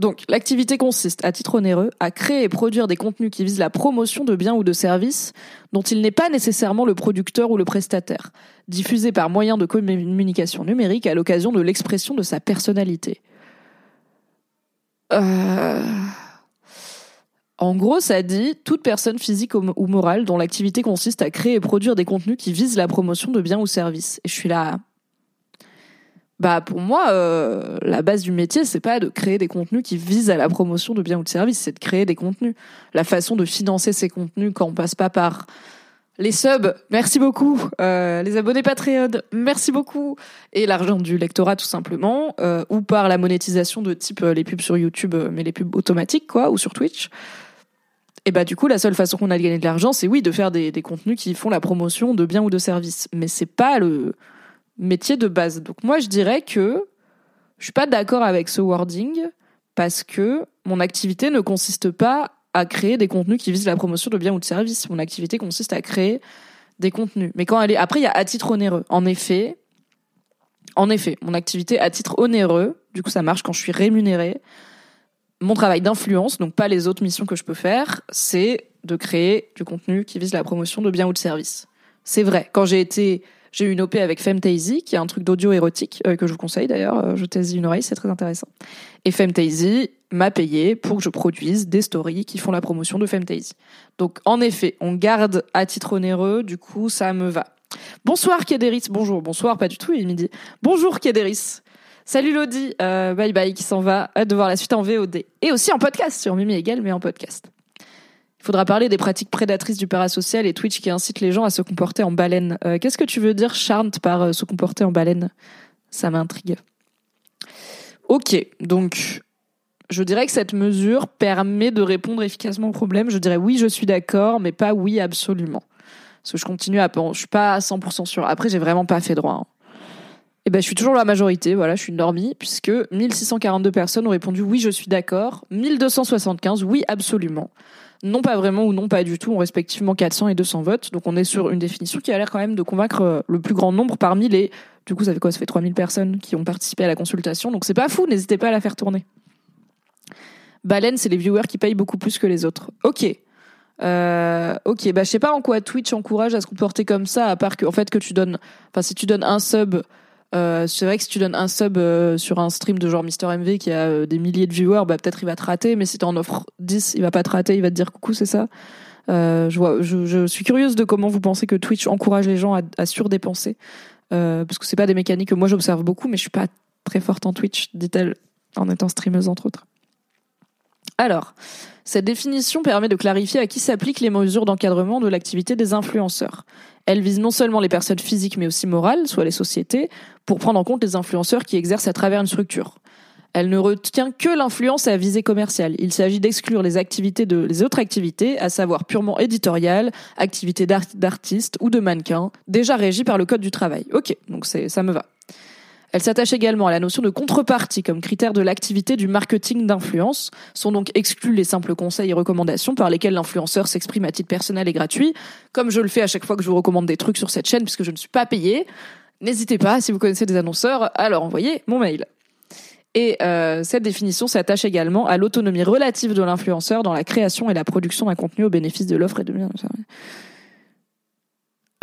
Donc, l'activité consiste, à titre onéreux, à créer et produire des contenus qui visent la promotion de biens ou de services dont il n'est pas nécessairement le producteur ou le prestataire, diffusés par moyen de communication numérique à l'occasion de l'expression de sa personnalité. Euh... En gros, ça dit toute personne physique ou morale dont l'activité consiste à créer et produire des contenus qui visent la promotion de biens ou services. Et je suis là. Bah pour moi, euh, la base du métier, c'est pas de créer des contenus qui visent à la promotion de biens ou de services, c'est de créer des contenus. La façon de financer ces contenus quand on passe pas par les subs, merci beaucoup. Euh, les abonnés Patreon, merci beaucoup. Et l'argent du lectorat, tout simplement. Euh, ou par la monétisation de type les pubs sur YouTube, mais les pubs automatiques, quoi, ou sur Twitch. Et bah du coup, la seule façon qu'on a de gagner de l'argent, c'est oui, de faire des, des, contenus qui font la promotion de biens ou de services. Mais c'est pas le métier de base. Donc moi, je dirais que je suis pas d'accord avec ce wording parce que mon activité ne consiste pas à créer des contenus qui visent la promotion de biens ou de services. Mon activité consiste à créer des contenus. Mais quand elle est, après, il y a à titre onéreux. En effet, en effet, mon activité à titre onéreux, du coup, ça marche quand je suis rémunérée. Mon travail d'influence, donc pas les autres missions que je peux faire, c'est de créer du contenu qui vise la promotion de biens ou de services. C'est vrai. Quand j'ai été, j'ai eu une OP avec Femtasy, qui est un truc d'audio érotique, euh, que je vous conseille d'ailleurs, euh, je jetez une oreille, c'est très intéressant. Et Femtasy, m'a payé pour que je produise des stories qui font la promotion de Femtasy. Donc en effet, on garde à titre onéreux, du coup ça me va. Bonsoir Kédéris, bonjour, bonsoir, pas du tout, il est midi. Bonjour Kédéris. Salut Lodi, euh, bye bye qui s'en va, hâte de voir la suite en VOD. Et aussi en podcast sur Mimi Egal, mais en podcast. Il faudra parler des pratiques prédatrices du parasocial et Twitch qui incite les gens à se comporter en baleine. Euh, qu'est-ce que tu veux dire, Charnt, par euh, se comporter en baleine? Ça m'intrigue. Ok, donc je dirais que cette mesure permet de répondre efficacement au problème. Je dirais oui, je suis d'accord, mais pas oui absolument. Parce que je continue à je suis pas à 100% sûr. Après, j'ai vraiment pas fait droit. Hein. eh ben, je suis toujours la majorité. Voilà, je suis une normie puisque 1642 personnes ont répondu oui, je suis d'accord. 1275 oui, absolument. Non, pas vraiment ou non, pas du tout, ont respectivement 400 et 200 votes. Donc, on est sur une définition qui a l'air quand même de convaincre euh, le plus grand nombre parmi les. Du coup, ça fait quoi? Ça fait 3000 personnes qui ont participé à la consultation. Donc, c'est pas fou. N'hésitez pas à la faire tourner. Baleine, c'est les viewers qui payent beaucoup plus que les autres. Ok. Euh, ok, bah je sais pas en quoi Twitch encourage à se comporter comme ça, à part que en fait que tu donnes, enfin si tu donnes un sub, euh, c'est vrai que si tu donnes un sub euh, sur un stream de genre Mister MV qui a euh, des milliers de viewers, bah peut-être il va te rater, mais si tu en offres 10, il va pas te rater, il va te dire coucou, c'est ça? je, vois, je, je, suis curieuse de comment vous pensez que Twitch encourage les gens à, à surdépenser, parce que c'est pas des mécaniques que moi j'observe beaucoup, mais je suis pas très forte en Twitch, dit-elle en étant streameuse entre autres. Alors, cette définition permet de clarifier à qui s'appliquent les mesures d'encadrement de l'activité des influenceurs. Elle vise non seulement les personnes physiques mais aussi morales, soit les sociétés, pour prendre en compte les influenceurs qui exercent à travers une structure. Elle ne retient que l'influence à visée commerciale. Il s'agit d'exclure les activités de autres activités, à savoir purement éditoriales, activités d'artistes ou de mannequins, déjà régies par le code du travail. Ok, donc ça me va. Elle s'attache également à la notion de contrepartie comme critère de l'activité du marketing d'influence. Sont donc exclus les simples conseils et recommandations par lesquels l'influenceur s'exprime à titre personnel et gratuit, comme je le fais à chaque fois que je vous recommande des trucs sur cette chaîne puisque je ne suis pas payée. N'hésitez pas, si vous connaissez des annonceurs, à leur envoyer mon mail. Et euh, cette définition s'attache également à l'autonomie relative de l'influenceur dans la création et la production d'un contenu au bénéfice de l'offre et de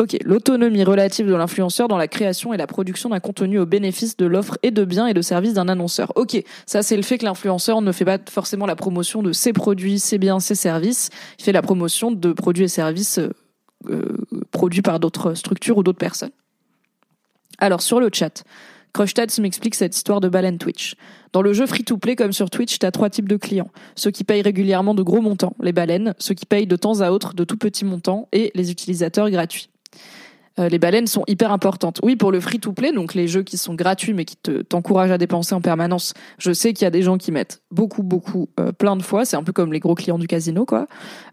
Ok, l'autonomie relative de l'influenceur dans la création et la production d'un contenu au bénéfice de l'offre et de biens et de services d'un annonceur. Ok, ça c'est le fait que l'influenceur ne fait pas forcément la promotion de ses produits, ses biens, ses services. Il fait la promotion de produits et services euh, euh produits par d'autres structures ou d'autres personnes. Alors sur le chat, Crushtats m'explique cette histoire de baleine Twitch. Dans le jeu free-to-play comme sur Twitch, t'as trois types de clients. Ceux qui payent régulièrement de gros montants, les baleines, ceux qui payent de temps à autre de tout petits montants et les utilisateurs gratuits. Euh, les baleines sont hyper importantes. Oui, pour le free-to-play, donc les jeux qui sont gratuits mais qui te t'encouragent à dépenser en permanence. Je sais qu'il y a des gens qui mettent beaucoup, beaucoup, euh, plein de fois. C'est un peu comme les gros clients du casino, quoi.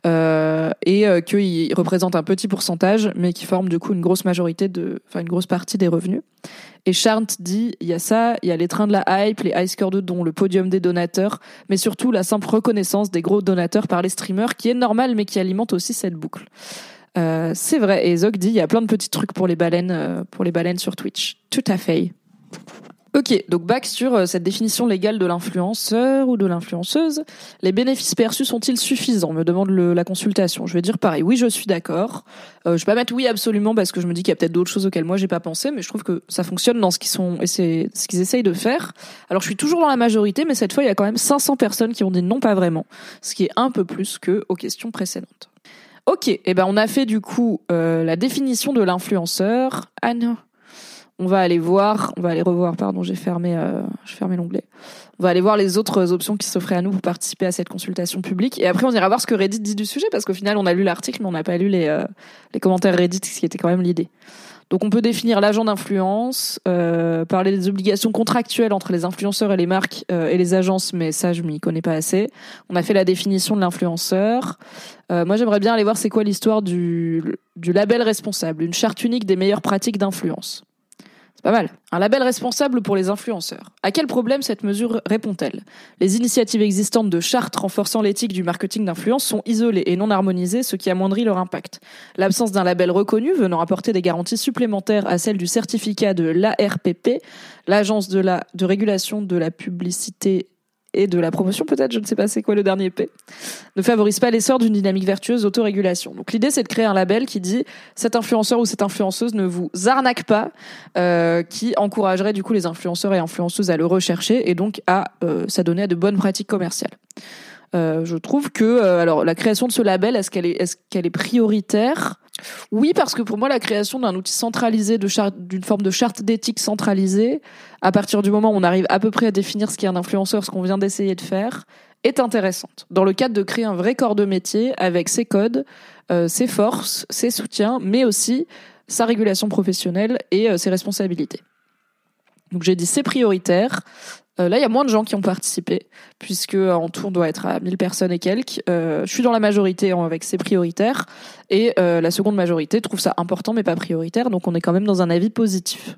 Euh, et euh, qu'ils représentent un petit pourcentage, mais qui forment du coup une grosse majorité de, enfin une grosse partie des revenus. Et Charnt dit, il y a ça, il y a les trains de la hype, les high scores de dons, le podium des donateurs, mais surtout la simple reconnaissance des gros donateurs par les streamers, qui est normal, mais qui alimente aussi cette boucle. Euh, c'est vrai. Et Zog dit, il y a plein de petits trucs pour les baleines, euh, pour les baleines sur Twitch. Tout à fait. Ok, donc back sur euh, cette définition légale de l'influenceur ou de l'influenceuse. Les bénéfices perçus sont-ils suffisants? Me demande la consultation. Je vais dire pareil. Oui, je suis d'accord. je vais pas mettre oui absolument parce que je me dis qu'il y a peut-être d'autres choses auxquelles moi j'ai pas pensé, mais je trouve que ça fonctionne dans ce qu'ils sont et c'est ce qu'ils essayent de faire. Alors je suis toujours dans la majorité, mais cette fois il y a quand même 500 personnes qui ont dit non pas vraiment, ce qui est un peu plus que aux questions précédentes. Ok, eh ben on a fait du coup euh, la définition de l'influenceur. Ah on va aller voir, on va aller revoir, pardon, j'ai fermé, euh, fermé l'onglet. On va aller voir les autres options qui s'offraient à nous pour participer à cette consultation publique. Et après, on ira voir ce que Reddit dit du sujet, parce qu'au final, on a lu l'article, mais on n'a pas lu les, euh, les commentaires Reddit, ce qui était quand même l'idée. Donc on peut définir l'agent d'influence, euh, parler des obligations contractuelles entre les influenceurs et les marques euh, et les agences, mais ça je m'y connais pas assez. On a fait la définition de l'influenceur. Euh, moi j'aimerais bien aller voir c'est quoi l'histoire du, du label responsable, une charte unique des meilleures pratiques d'influence. Pas mal. Un label responsable pour les influenceurs. À quel problème cette mesure répond-elle? Les initiatives existantes de chartes renforçant l'éthique du marketing d'influence sont isolées et non harmonisées, ce qui amoindrit leur impact. L'absence d'un label reconnu venant apporter des garanties supplémentaires à celle du certificat de l'ARPP, l'agence de de régulation de la publicité et de la promotion peut-être, je ne sais pas c'est quoi le dernier P, ne favorise pas l'essor d'une dynamique vertueuse d'autorégulation. Donc l'idée c'est de créer un label qui dit cet influenceur ou cette influenceuse ne vous arnaque pas, euh, qui encouragerait du coup les influenceurs et influenceuses à le rechercher et donc à euh, s'adonner à de bonnes pratiques commerciales. Euh, je trouve que euh, alors la création de ce label est-ce qu'elle est prioritaire? Oui, parce que pour moi, la création d'un outil centralisé, d'une forme de charte d'éthique centralisée, à partir du moment où on arrive à peu près à définir ce qu'est un influenceur, ce qu'on vient d'essayer de faire, est intéressante. Dans le cadre de créer un vrai corps de métier avec ses codes, euh, ses forces, ses soutiens, mais aussi sa régulation professionnelle et ses responsabilités. Donc j'ai dit c'est prioritaire. Euh, là, il y a moins de gens qui ont participé, puisque euh, en tout, on doit être à 1000 personnes et quelques. Euh, je suis dans la majorité avec ces prioritaires, et euh, la seconde majorité trouve ça important mais pas prioritaire, donc on est quand même dans un avis positif.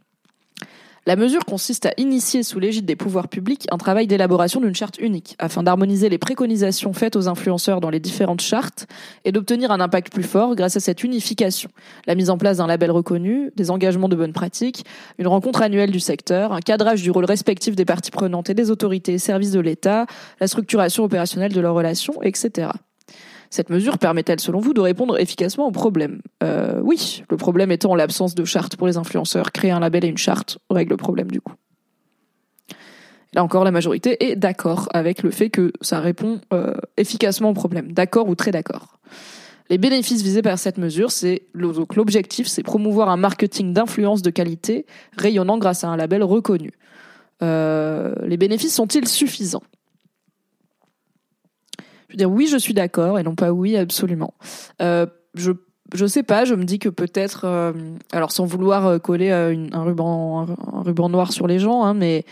La mesure consiste à initier sous l'égide des pouvoirs publics un travail d'élaboration d'une charte unique, afin d'harmoniser les préconisations faites aux influenceurs dans les différentes chartes et d'obtenir un impact plus fort grâce à cette unification. La mise en place d'un label reconnu, des engagements de bonne pratique, une rencontre annuelle du secteur, un cadrage du rôle respectif des parties prenantes et des autorités et services de l'État, la structuration opérationnelle de leurs relations, etc. Cette mesure permet-elle, selon vous, de répondre efficacement au problème? Euh, Oui, le problème étant l'absence de charte pour les influenceurs. Créer un label et une charte règle le problème du coup. Là encore, la majorité est d'accord avec le fait que ça répond euh, efficacement au problème. D'accord ou très d'accord. Les bénéfices visés par cette mesure, c'est l'objectif, c'est promouvoir un marketing d'influence de qualité rayonnant grâce à un label reconnu. Euh, les bénéfices sont-ils suffisants? Dire oui, je suis d'accord et non pas oui, absolument. Euh, je je sais pas, je me dis que peut-être, euh, alors sans vouloir euh, coller euh, un ruban un, ruban noir sur les gens, hein, mais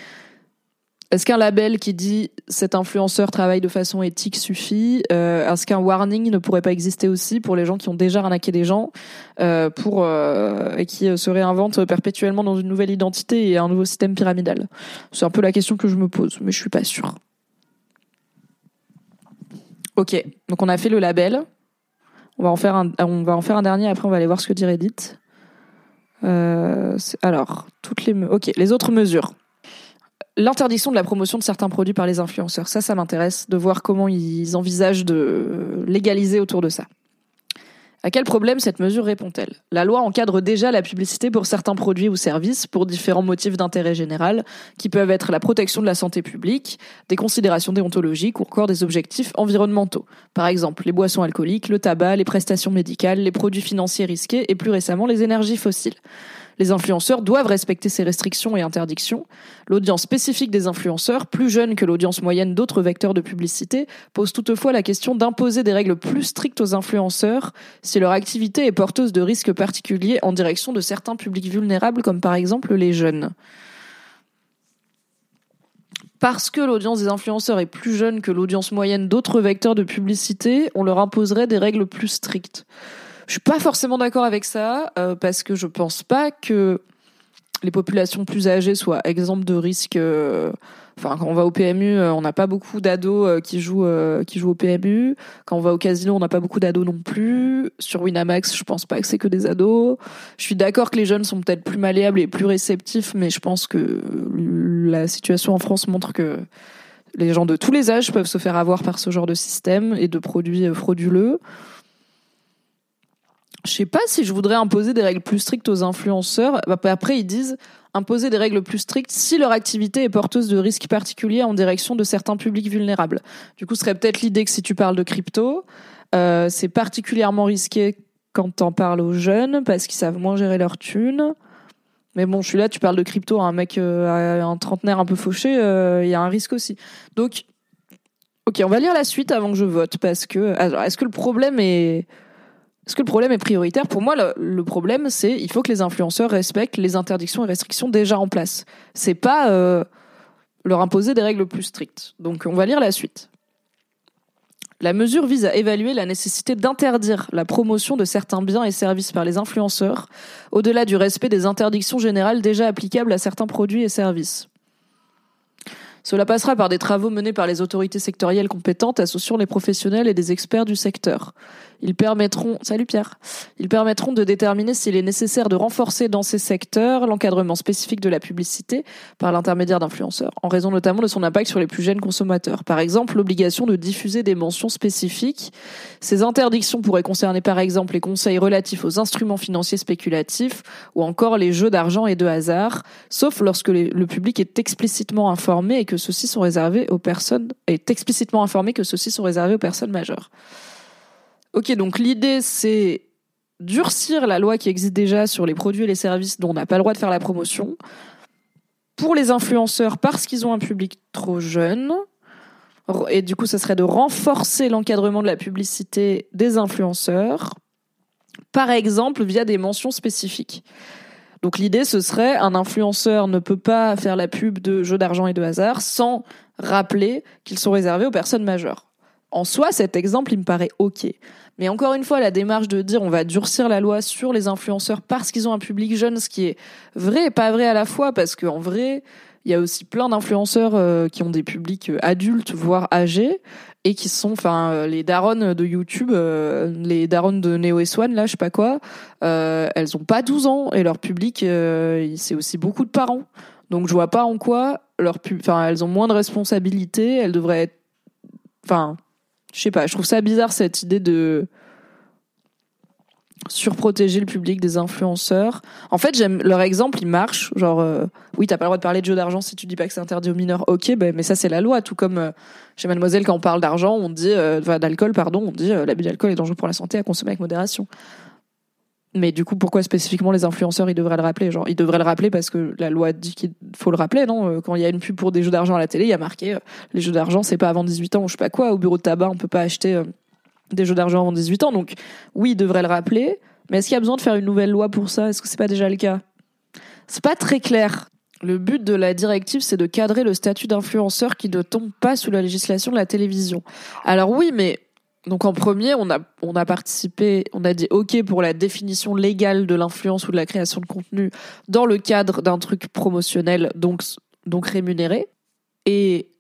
est-ce qu'un label qui dit cet influenceur travaille de façon éthique suffit euh, Est-ce qu'un warning ne pourrait pas exister aussi pour les gens qui ont déjà arnaqué des gens euh, pour euh, et qui se réinventent perpétuellement dans une nouvelle identité et un nouveau système pyramidal? C'est un peu la question que je me pose, mais je suis pas sûre. Ok, donc on a fait le label. On va en faire un, on va en faire un dernier. Après, on va aller voir ce que dit Reddit. Euh, alors, toutes les, ok, les autres mesures. L'interdiction de la promotion de certains produits par les influenceurs. Ça, ça m'intéresse de voir comment ils envisagent de légaliser autour de ça. À quel problème cette mesure répond-elle? La loi encadre déjà la publicité pour certains produits ou services pour différents motifs d'intérêt général, qui peuvent être la protection de la santé publique, des considérations déontologiques ou encore des objectifs environnementaux. Par exemple, les boissons alcooliques, le tabac, les prestations médicales, les produits financiers risqués et plus récemment les énergies fossiles. Les influenceurs doivent respecter ces restrictions et interdictions. L'audience spécifique des influenceurs, plus jeune que l'audience moyenne d'autres vecteurs de publicité, pose toutefois la question d'imposer des règles plus strictes aux influenceurs si leur activité est porteuse de risques particuliers en direction de certains publics vulnérables comme par exemple les jeunes parce que l'audience des influenceurs est plus jeune que l'audience moyenne d'autres vecteurs de publicité, on leur imposerait des règles plus strictes. Je suis pas forcément d'accord avec ça euh, parce que je pense pas que les populations plus âgées soient exemptes de risques. euh, Enfin, quand on va au PMU, euh, on n'a pas beaucoup d'ados qui jouent qui jouent au PMU. Quand on va au casino, on n'a pas beaucoup d'ados non plus. Sur Winamax, je pense pas que c'est que des ados. Je suis d'accord que les jeunes sont peut-être plus malléables et plus réceptifs, mais je pense que la situation en France montre que les gens de tous les âges peuvent se faire avoir par ce genre de système et de produits frauduleux. Je sais pas si je voudrais imposer des règles plus strictes aux influenceurs. Bah, Après, ils disent imposer des règles plus strictes si leur activité est porteuse de risques particuliers en direction de certains publics vulnérables. Du coup, ce serait peut-être l'idée que si tu parles de crypto, euh, c'est particulièrement risqué quand t'en parles aux jeunes parce qu'ils savent moins gérer leur thunes. Mais bon, je suis là, tu parles de crypto à un mec, euh, un trentenaire un peu fauché, euh, il y a un risque aussi. Donc, ok, on va lire la suite avant que je vote parce que, est-ce que le problème est, est-ce que le problème est prioritaire Pour moi, le, problème, c'est il faut que les influenceurs respectent les interdictions et restrictions déjà en place. C'est pas euh, leur imposer des règles plus strictes. Donc, on va lire la suite. La mesure vise à évaluer la nécessité d'interdire la promotion de certains biens et services par les influenceurs, au-delà du respect des interdictions générales déjà applicables à certains produits et services. Cela passera par des travaux menés par les autorités sectorielles compétentes associant les professionnels et des experts du secteur. Ils permettront, salut Pierre, ils permettront de déterminer s'il est nécessaire de renforcer dans ces secteurs l'encadrement spécifique de la publicité par l'intermédiaire d'influenceurs, en raison notamment de son impact sur les plus jeunes consommateurs. Par exemple, l'obligation de diffuser des mentions spécifiques. Ces interdictions pourraient concerner par exemple les conseils relatifs aux instruments financiers spéculatifs ou encore les jeux d'argent et de hasard, sauf lorsque le public est explicitement informé et que ceux-ci sont réservés aux personnes, est explicitement informé que ceux-ci sont réservés aux personnes majeures. Ok, donc l'idée c'est durcir la loi qui existe déjà sur les produits et les services dont on n'a pas le droit de faire la promotion pour les influenceurs parce qu'ils ont un public trop jeune. Et du coup, ça serait de renforcer l'encadrement de la publicité des influenceurs, par exemple via des mentions spécifiques. Donc l'idée, ce serait un influenceur ne peut pas faire la pub de jeux d'argent et de hasard sans rappeler qu'ils sont réservés aux personnes majeures. En soi, cet exemple, il me paraît OK. Mais encore une fois, la démarche de dire on va durcir la loi sur les influenceurs parce qu'ils ont un public jeune, ce qui est vrai et pas vrai à la fois, parce qu'en vrai, il y a aussi plein d'influenceurs euh, qui ont des publics euh, adultes, voire âgés, et qui sont, enfin, euh, les daronnes de YouTube, euh, les daronnes de Neo et Swan, là, je sais pas quoi, euh, elles ont pas 12 ans, et leur public, c'est aussi beaucoup de parents. Donc je vois pas en quoi leur enfin, elles ont moins de responsabilités, elles devraient être, enfin, je sais pas, je trouve ça bizarre cette idée de surprotéger le public des influenceurs. En fait, j'aime leur exemple, il marche. Genre, euh, oui, t'as pas le droit de parler de jeux d'argent si tu dis pas que c'est interdit aux mineurs. Ok, ben, mais ça c'est la loi. Tout comme euh, chez Mademoiselle, quand on parle d'argent, on dit, euh, enfin, d'alcool, pardon, on dit euh, l'abus d'alcool est dangereux pour la santé à consommer avec modération. Mais du coup, pourquoi spécifiquement les influenceurs, ils devraient le rappeler? Genre, ils devraient le rappeler parce que la loi dit qu'il faut le rappeler, non? Euh, Quand il y a une pub pour des jeux d'argent à la télé, il y a marqué les jeux d'argent, c'est pas avant 18 ans ou je sais pas quoi. Au bureau de tabac, on peut pas acheter des jeux d'argent avant 18 ans. Donc, oui, ils devraient le rappeler. Mais est-ce qu'il y a besoin de faire une nouvelle loi pour ça? Est-ce que c'est pas déjà le cas? C'est pas très clair. Le but de la directive, c'est de cadrer le statut d'influenceur qui ne tombe pas sous la législation de la télévision. Alors oui, mais donc en premier, on a on a participé, on a dit OK pour la définition légale de l'influence ou de la création de contenu dans le cadre d'un truc promotionnel, donc donc rémunéré. Et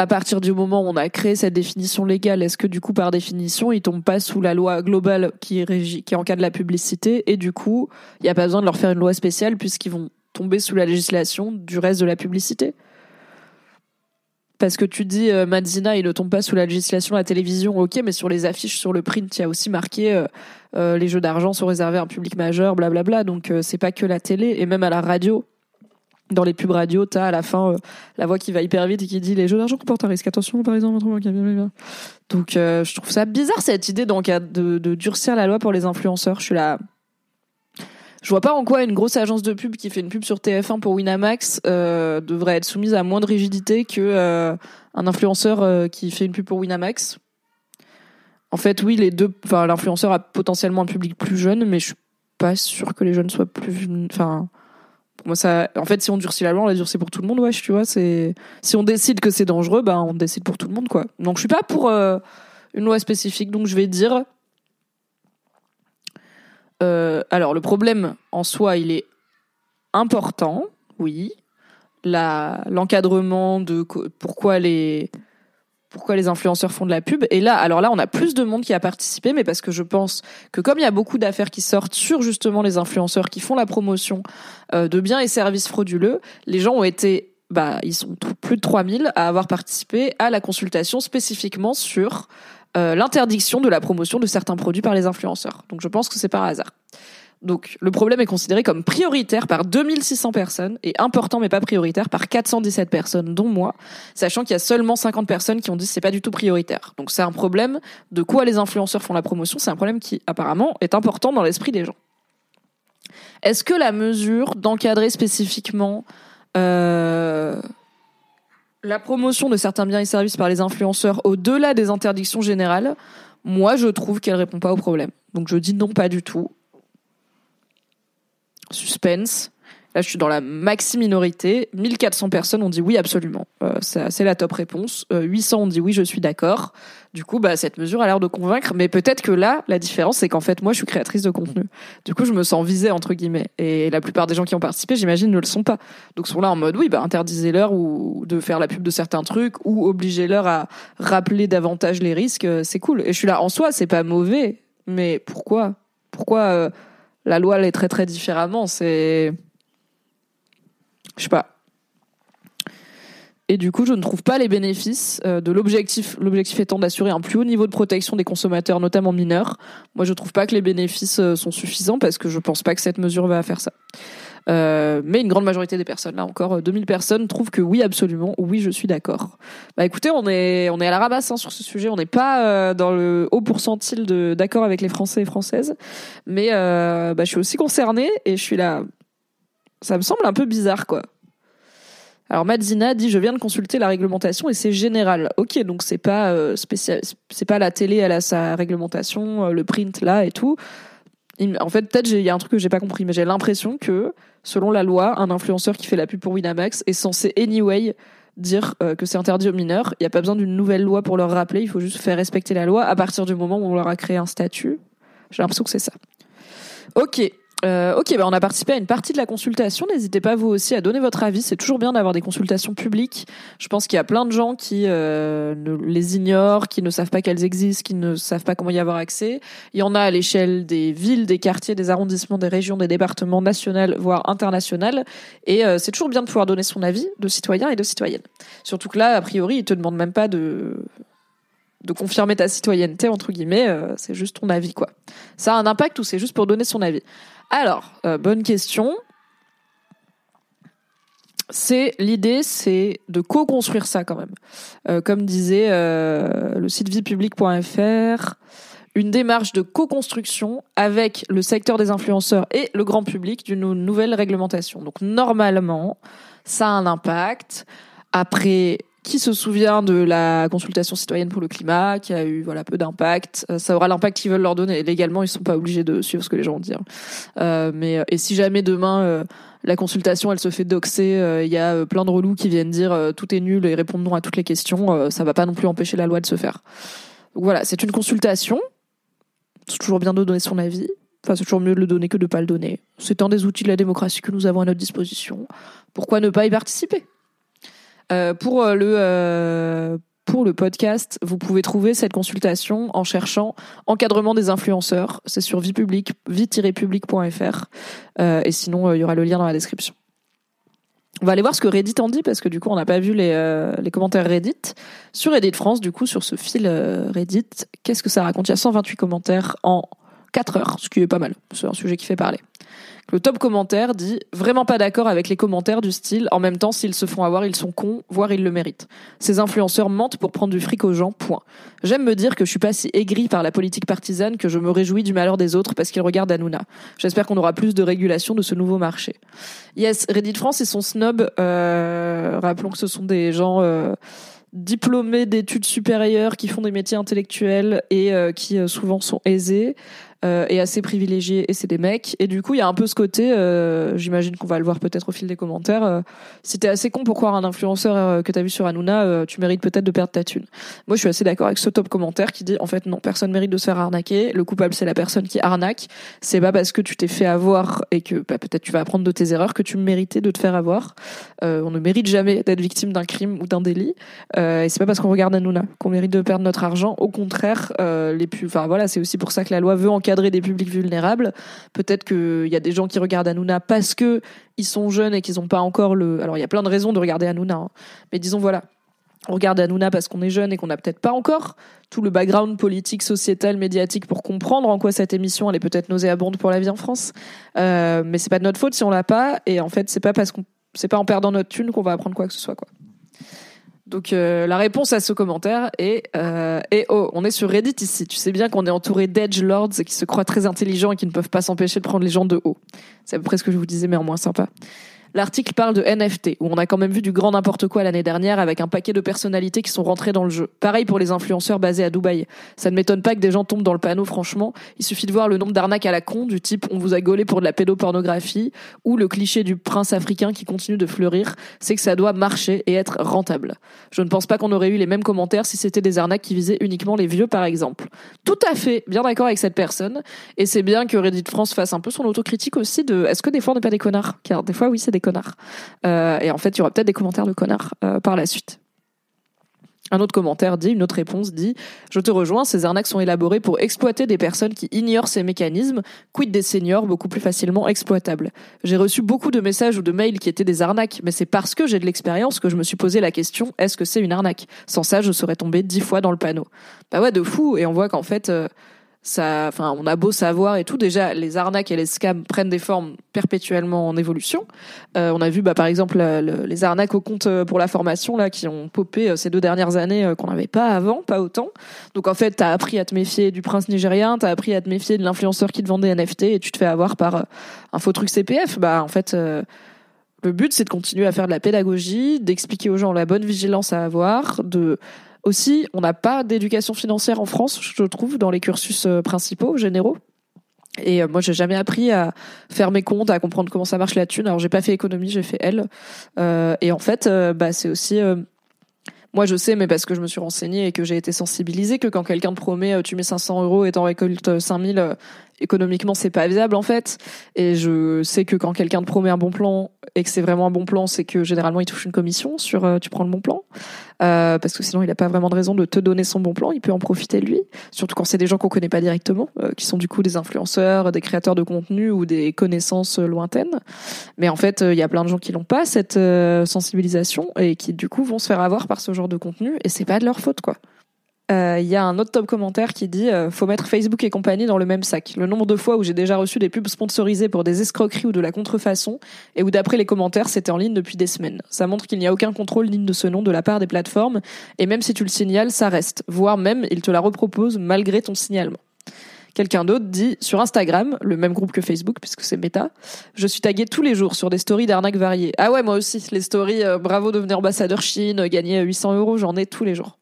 à partir du moment où on a créé cette définition légale, est-ce que du coup, par définition, ils tombent pas sous la loi globale qui régit, qui encadre la publicité et du coup, il n'y a pas besoin de leur faire une loi spéciale puisqu'ils vont tomber sous la législation du reste de la publicité? Parce que tu dis euh, Madzina, il ne tombe pas sous la législation de la télévision, ok, mais sur les affiches, sur le print, il y a aussi marqué euh, euh, les jeux d'argent sont réservés à un public majeur, blablabla. Donc c'est pas que la télé, et même à la radio. Dans les pubs radio, t'as à la fin euh, la voix qui va hyper vite et qui dit les jeux d'argent comportent un risque. Attention, par exemple. Donc euh, je trouve ça bizarre cette idée donc, de, durcir la loi pour les influenceurs. Je suis là. Je vois pas en quoi une grosse agence de pub qui fait une pub sur TF1 pour Winamax euh, devrait être soumise à moins de rigidité que un influenceur qui fait une pub pour Winamax. En fait, oui, les deux. Enfin, l'influenceur a potentiellement un public plus jeune, mais je suis pas sûre que les jeunes soient plus. Enfin, moi, ça. En fait, si on durcit la loi, on la durcit pour tout le monde. Ouais, tu vois. C'est si on décide que c'est dangereux, ben on décide pour tout le monde, quoi. Donc, je suis pas pour euh, une loi spécifique. Donc, je vais dire euh, alors, le problème en soi, il est important, oui. La, l'encadrement de pourquoi les, pourquoi les influenceurs font de la pub. Et là, alors là, on a plus de monde qui a participé, mais parce que je pense que comme il y a beaucoup d'affaires qui sortent sur justement les influenceurs qui font la promotion euh, de biens et services frauduleux, les gens ont été, bah, ils sont plus de 3000 à avoir participé à la consultation spécifiquement sur euh, l'interdiction de la promotion de certains produits par les influenceurs. Donc je pense que c'est par hasard. Donc le problème est considéré comme prioritaire par 2600 personnes et important mais pas prioritaire par 417 personnes, dont moi, sachant qu'il y a seulement 50 personnes qui ont dit que c'est pas du tout prioritaire. Donc c'est un problème de quoi les influenceurs font la promotion, c'est un problème qui apparemment est important dans l'esprit des gens. Est-ce que la mesure d'encadrer spécifiquement euh, la promotion de certains biens et services par les influenceurs au-delà des interdictions générales, moi je trouve qu'elle répond pas au problème. Donc je dis non pas du tout. Suspense. Là, je suis dans la maxi minorité. 1400 personnes ont dit oui, absolument. Euh, c'est la top réponse. 800 euh, ont dit oui, je suis d'accord. Du coup, bah, cette mesure a l'air de convaincre. Mais peut-être que là, la différence, c'est qu'en fait, moi, je suis créatrice de contenu. Du coup, je me sens visée, entre guillemets. Et la plupart des gens qui ont participé, j'imagine, ne le sont pas. Donc, sont là en mode, oui, bah, interdisez-leur ou de faire la pub de certains trucs ou obligez-leur à rappeler davantage les risques. Euh, c'est cool. Et je suis là, en soi, c'est pas mauvais. Mais pourquoi? Pourquoi la loi très, très différemment C'est je sais pas. Et du coup, je ne trouve pas les bénéfices euh, de l'objectif. L'objectif étant d'assurer un plus haut niveau de protection des consommateurs, notamment mineurs. Moi, je trouve pas que les bénéfices euh, sont suffisants parce que je pense pas que cette mesure va faire ça. Euh, mais une grande majorité des personnes, là encore 2000 personnes, trouvent que oui, absolument, oui, je suis d'accord. Bah écoutez, on est, on est à la ramasse hein, sur ce sujet, on n'est pas dans le haut pourcentile d'accord avec les Français et Françaises, mais bah, je suis aussi concernée et je suis là, ça me semble un peu bizarre, quoi. Alors Madzina dit je viens de consulter la réglementation et c'est général. Ok, donc c'est pas euh, spécial, c'est pas la télé, elle a sa réglementation, euh, le print là et tout. En fait, peut-être il y a un truc que j'ai pas compris, mais j'ai l'impression que selon la loi, un influenceur qui fait la pub pour Winamax est censé anyway dire euh, que c'est interdit aux mineurs. Il n'y a pas besoin d'une nouvelle loi pour leur rappeler. Il faut juste faire respecter la loi à partir du moment où on leur a créé un statut. J'ai l'impression que c'est ça. Ok, euh, ok, bah on a participé à une partie de la consultation. N'hésitez pas vous aussi à donner votre avis. C'est toujours bien d'avoir des consultations publiques. Je pense qu'il y a plein de gens qui euh, les ignorent, qui ne savent pas qu'elles existent, qui ne savent pas comment y avoir accès. Il y en a à l'échelle des villes, des quartiers, des arrondissements, des régions, des départements nationaux, voire internationaux. Et euh, c'est toujours bien de pouvoir donner son avis de citoyen et de citoyenne. Surtout que là, a priori, ils te demandent même pas de de confirmer ta citoyenneté entre guillemets, euh, c'est juste ton avis quoi. Ça a un impact ou c'est juste pour donner son avis? Alors, euh, bonne question. C'est l'idée, c'est de co-construire ça quand même. Euh, comme disait le site viepublic.fr, une démarche de co-construction avec le secteur des influenceurs et le grand public d'une nouvelle réglementation. Donc normalement, ça a un impact. Après, qui se souvient de la consultation citoyenne pour le climat, qui a eu voilà peu d'impact. Euh, ça aura l'impact qu'ils veulent leur donner. Légalement, ils sont pas obligés de suivre ce que les gens vont dire. Euh, mais euh, et si jamais demain la consultation elle se fait doxer, il y a plein de relous qui viennent dire tout est nul et répondent non à toutes les questions, ça va pas non plus empêcher la loi de se faire. Donc voilà, c'est une consultation. C'est toujours bien de donner son avis. Enfin, c'est toujours mieux de le donner que de pas le donner. C'est un des outils de la démocratie que nous avons à notre disposition. Pourquoi ne pas y participer? Euh, pour euh, le euh, pour le podcast, vous pouvez trouver cette consultation en cherchant encadrement des influenceurs. C'est sur vie publique, vie-public.fr. Euh, et sinon, il y aura le lien dans la description. On va aller voir ce que Reddit en dit parce que du coup, on n'a pas vu les, les commentaires Reddit. Sur Reddit France, du coup, sur ce fil Reddit, qu'est-ce que ça raconte? Il y a 128 commentaires en 4 heures, ce qui est pas mal. C'est un sujet qui fait parler. Le top commentaire dit vraiment pas d'accord avec les commentaires du style en même temps s'ils se font avoir ils sont cons voire ils le méritent. Ces influenceurs mentent pour prendre du fric aux gens. Point. J'aime me dire que je suis pas si aigri par la politique partisane que je me réjouis du malheur des autres parce qu'ils regardent Hanouna. J'espère qu'on aura plus de régulation de ce nouveau marché. Yes, Reddit France et son snob. Euh, rappelons que ce sont des gens. Euh, diplômés d'études supérieures qui font des métiers intellectuels et euh, qui souvent sont aisés euh, est assez privilégié et c'est des mecs. Et du coup, il y a un peu ce côté, euh, j'imagine qu'on va le voir peut-être au fil des commentaires. Euh, si t'es assez con pour croire un influenceur euh, que t'as vu sur Hanouna, euh, tu mérites peut-être de perdre ta thune. Moi, je suis assez d'accord avec ce top commentaire qui dit en fait non, personne mérite de se faire arnaquer. Le coupable, c'est la personne qui arnaque. C'est pas parce que tu t'es fait avoir et que bah, peut-être tu vas apprendre de tes erreurs que tu méritais de te faire avoir. on ne mérite jamais d'être victime d'un crime ou d'un délit. et c'est pas parce qu'on regarde Hanouna qu'on mérite de perdre notre argent. Au contraire, les plus, enfin voilà, c'est aussi pour ça que la loi veut en encadrer des publics vulnérables. Peut-être qu'il y a des gens qui regardent Hanouna parce que ils sont jeunes et qu'ils n'ont pas encore le. Alors il y a plein de raisons de regarder Hanouna, hein. mais disons voilà. On regarde Hanouna parce qu'on est jeune et qu'on n'a peut-être pas encore tout le background politique, sociétal, médiatique pour comprendre en quoi cette émission elle est peut-être nauséabonde pour la vie en France. Euh, mais c'est pas de notre faute si on l'a pas. Et en fait, c'est pas parce qu'on c'est pas en perdant notre thune qu'on va apprendre quoi que ce soit quoi. Donc euh, la réponse à ce commentaire est euh, et oh, on est sur Reddit ici. Tu sais bien qu'on est entouré d'edge lords qui se croient très intelligents et qui ne peuvent pas s'empêcher de prendre les gens de haut. C'est à peu près ce que je vous disais, mais en moins sympa. L'article parle de NFT, où on a quand même vu du grand n'importe quoi l'année dernière avec un paquet de personnalités qui sont rentrées dans le jeu. Pareil pour les influenceurs basés à Dubaï. Ça ne m'étonne pas que des gens tombent dans le panneau, franchement. Il suffit de voir le nombre d'arnaques à la con, du type on vous a gaulé pour de la pédopornographie, ou le cliché du prince africain qui continue de fleurir. C'est que ça doit marcher et être rentable. Je ne pense pas qu'on aurait eu les mêmes commentaires si c'était des arnaques qui visaient uniquement les vieux, par exemple. Tout à fait, bien d'accord avec cette personne. Et c'est bien que Reddit France fasse un peu son autocritique aussi de est-ce que des fois on n'est pas des connards? Car des fois, oui, c'est des connards. Euh, et en fait, il y aura peut-être des commentaires de connards euh, par la suite. Un autre commentaire dit, une autre réponse dit Je te rejoins, ces arnaques sont élaborées pour exploiter des personnes qui ignorent ces mécanismes, quid des seniors beaucoup plus facilement exploitables? J'ai reçu beaucoup de messages ou de mails qui étaient des arnaques, mais c'est parce que j'ai de l'expérience que je me suis posé la question est-ce que c'est une arnaque? Sans ça, je serais tombé dix fois dans le panneau. Bah ouais, de fou, et on voit qu'en fait. Euh, ça, enfin, on a beau savoir et tout. Déjà, les arnaques et les scams prennent des formes perpétuellement en évolution. Euh, on a vu, bah, par exemple, les arnaques au compte euh, pour la formation là, qui ont popé euh, ces deux dernières années qu'on n'avait pas avant, pas autant. Donc en fait, t'as appris à te méfier du prince nigérien, t'as appris à te méfier de l'influenceur qui te vendait NFT et tu te fais avoir par un faux truc CPF. Bah en fait. le but, c'est de continuer à faire de la pédagogie, d'expliquer aux gens la bonne vigilance à avoir, de aussi, on n'a pas d'éducation financière en France, je trouve, dans les cursus euh, principaux, généraux. Et euh, moi, j'ai jamais appris à faire mes comptes, à comprendre comment ça marche la thune. Alors, j'ai pas fait économie, j'ai fait L. Euh, et en fait, bah, c'est aussi moi, je sais, mais parce que je me suis renseignée et que j'ai été sensibilisée, que quand quelqu'un te promet tu mets 500 euros et t'en récoltes 5000, économiquement c'est pas viable en fait. Et je sais que quand quelqu'un te promet un bon plan et que c'est vraiment un bon plan c'est que généralement il touche une commission sur euh, tu prends le bon plan. Euh, parce que sinon il a pas vraiment de raison de te donner son bon plan. Il peut en profiter lui. Surtout quand c'est des gens qu'on connaît pas directement euh, qui sont du coup des influenceurs des créateurs de contenu ou des connaissances lointaines. Mais en fait il y a plein de gens qui n'ont pas cette sensibilisation et qui du coup vont se faire avoir par ce genre de contenu. Et c'est pas de leur faute quoi il euh, y a un autre top commentaire qui dit euh, faut mettre Facebook et compagnie dans le même sac. Le nombre de fois où j'ai déjà reçu des pubs sponsorisées pour des escroqueries ou de la contrefaçon et où d'après les commentaires c'était en ligne depuis des semaines. Ça montre qu'il n'y a aucun contrôle digne de ce nom de la part des plateformes et même si tu le signales, ça reste. Voire même ils te la reproposent malgré ton signalement. Quelqu'un d'autre dit sur Instagram, le même groupe que Facebook puisque c'est méta, je suis tagué tous les jours sur des stories d'arnaques variées. Ah ouais, moi aussi, les stories euh, bravo devenir ambassadeur Chine, gagner 800 euros, j'en ai tous les jours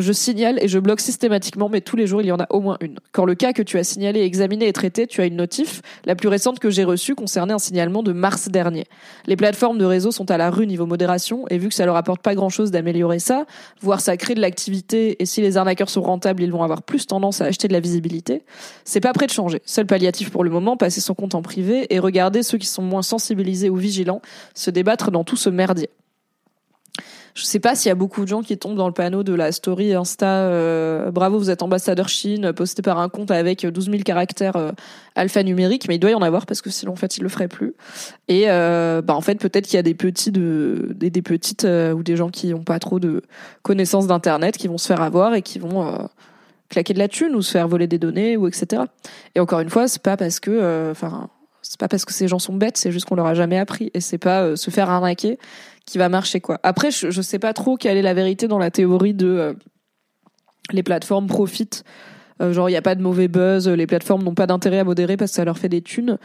je signale et je bloque systématiquement, mais tous les jours, il y en a au moins une. Quand le cas que tu as signalé, examiné et traité, tu as une notif, la plus récente que j'ai reçue concernait un signalement de mars dernier. Les plateformes de réseau sont à la rue niveau modération, et vu que ça leur apporte pas grand chose d'améliorer ça, voire ça crée de l'activité, et si les arnaqueurs sont rentables, ils vont avoir plus tendance à acheter de la visibilité, c'est pas prêt de changer. Seul palliatif pour le moment, passer son compte en privé et regarder ceux qui sont moins sensibilisés ou vigilants se débattre dans tout ce merdier. Je sais pas s'il y a beaucoup de gens qui tombent dans le panneau de la story Insta euh, bravo vous êtes ambassadeur Chine posté par un compte avec 12 000 caractères euh, alphanumériques mais il doit y en avoir parce que sinon en fait il le ferait plus et euh, bah en fait peut-être qu'il y a des petits de des, des petites ou des gens qui ont pas trop de connaissances d'internet qui vont se faire avoir et qui vont claquer de la thune ou se faire voler des données ou etc et encore une fois c'est pas parce que enfin c'est pas parce que ces gens sont bêtes, c'est juste qu'on leur a jamais appris. Et c'est pas se faire arnaquer qui va marcher quoi. Après, je, sais pas trop quelle est la vérité dans la théorie de euh, les plateformes profitent genre, il n'y a pas de mauvais buzz, les plateformes n'ont pas d'intérêt à modérer parce que ça leur fait des thunes.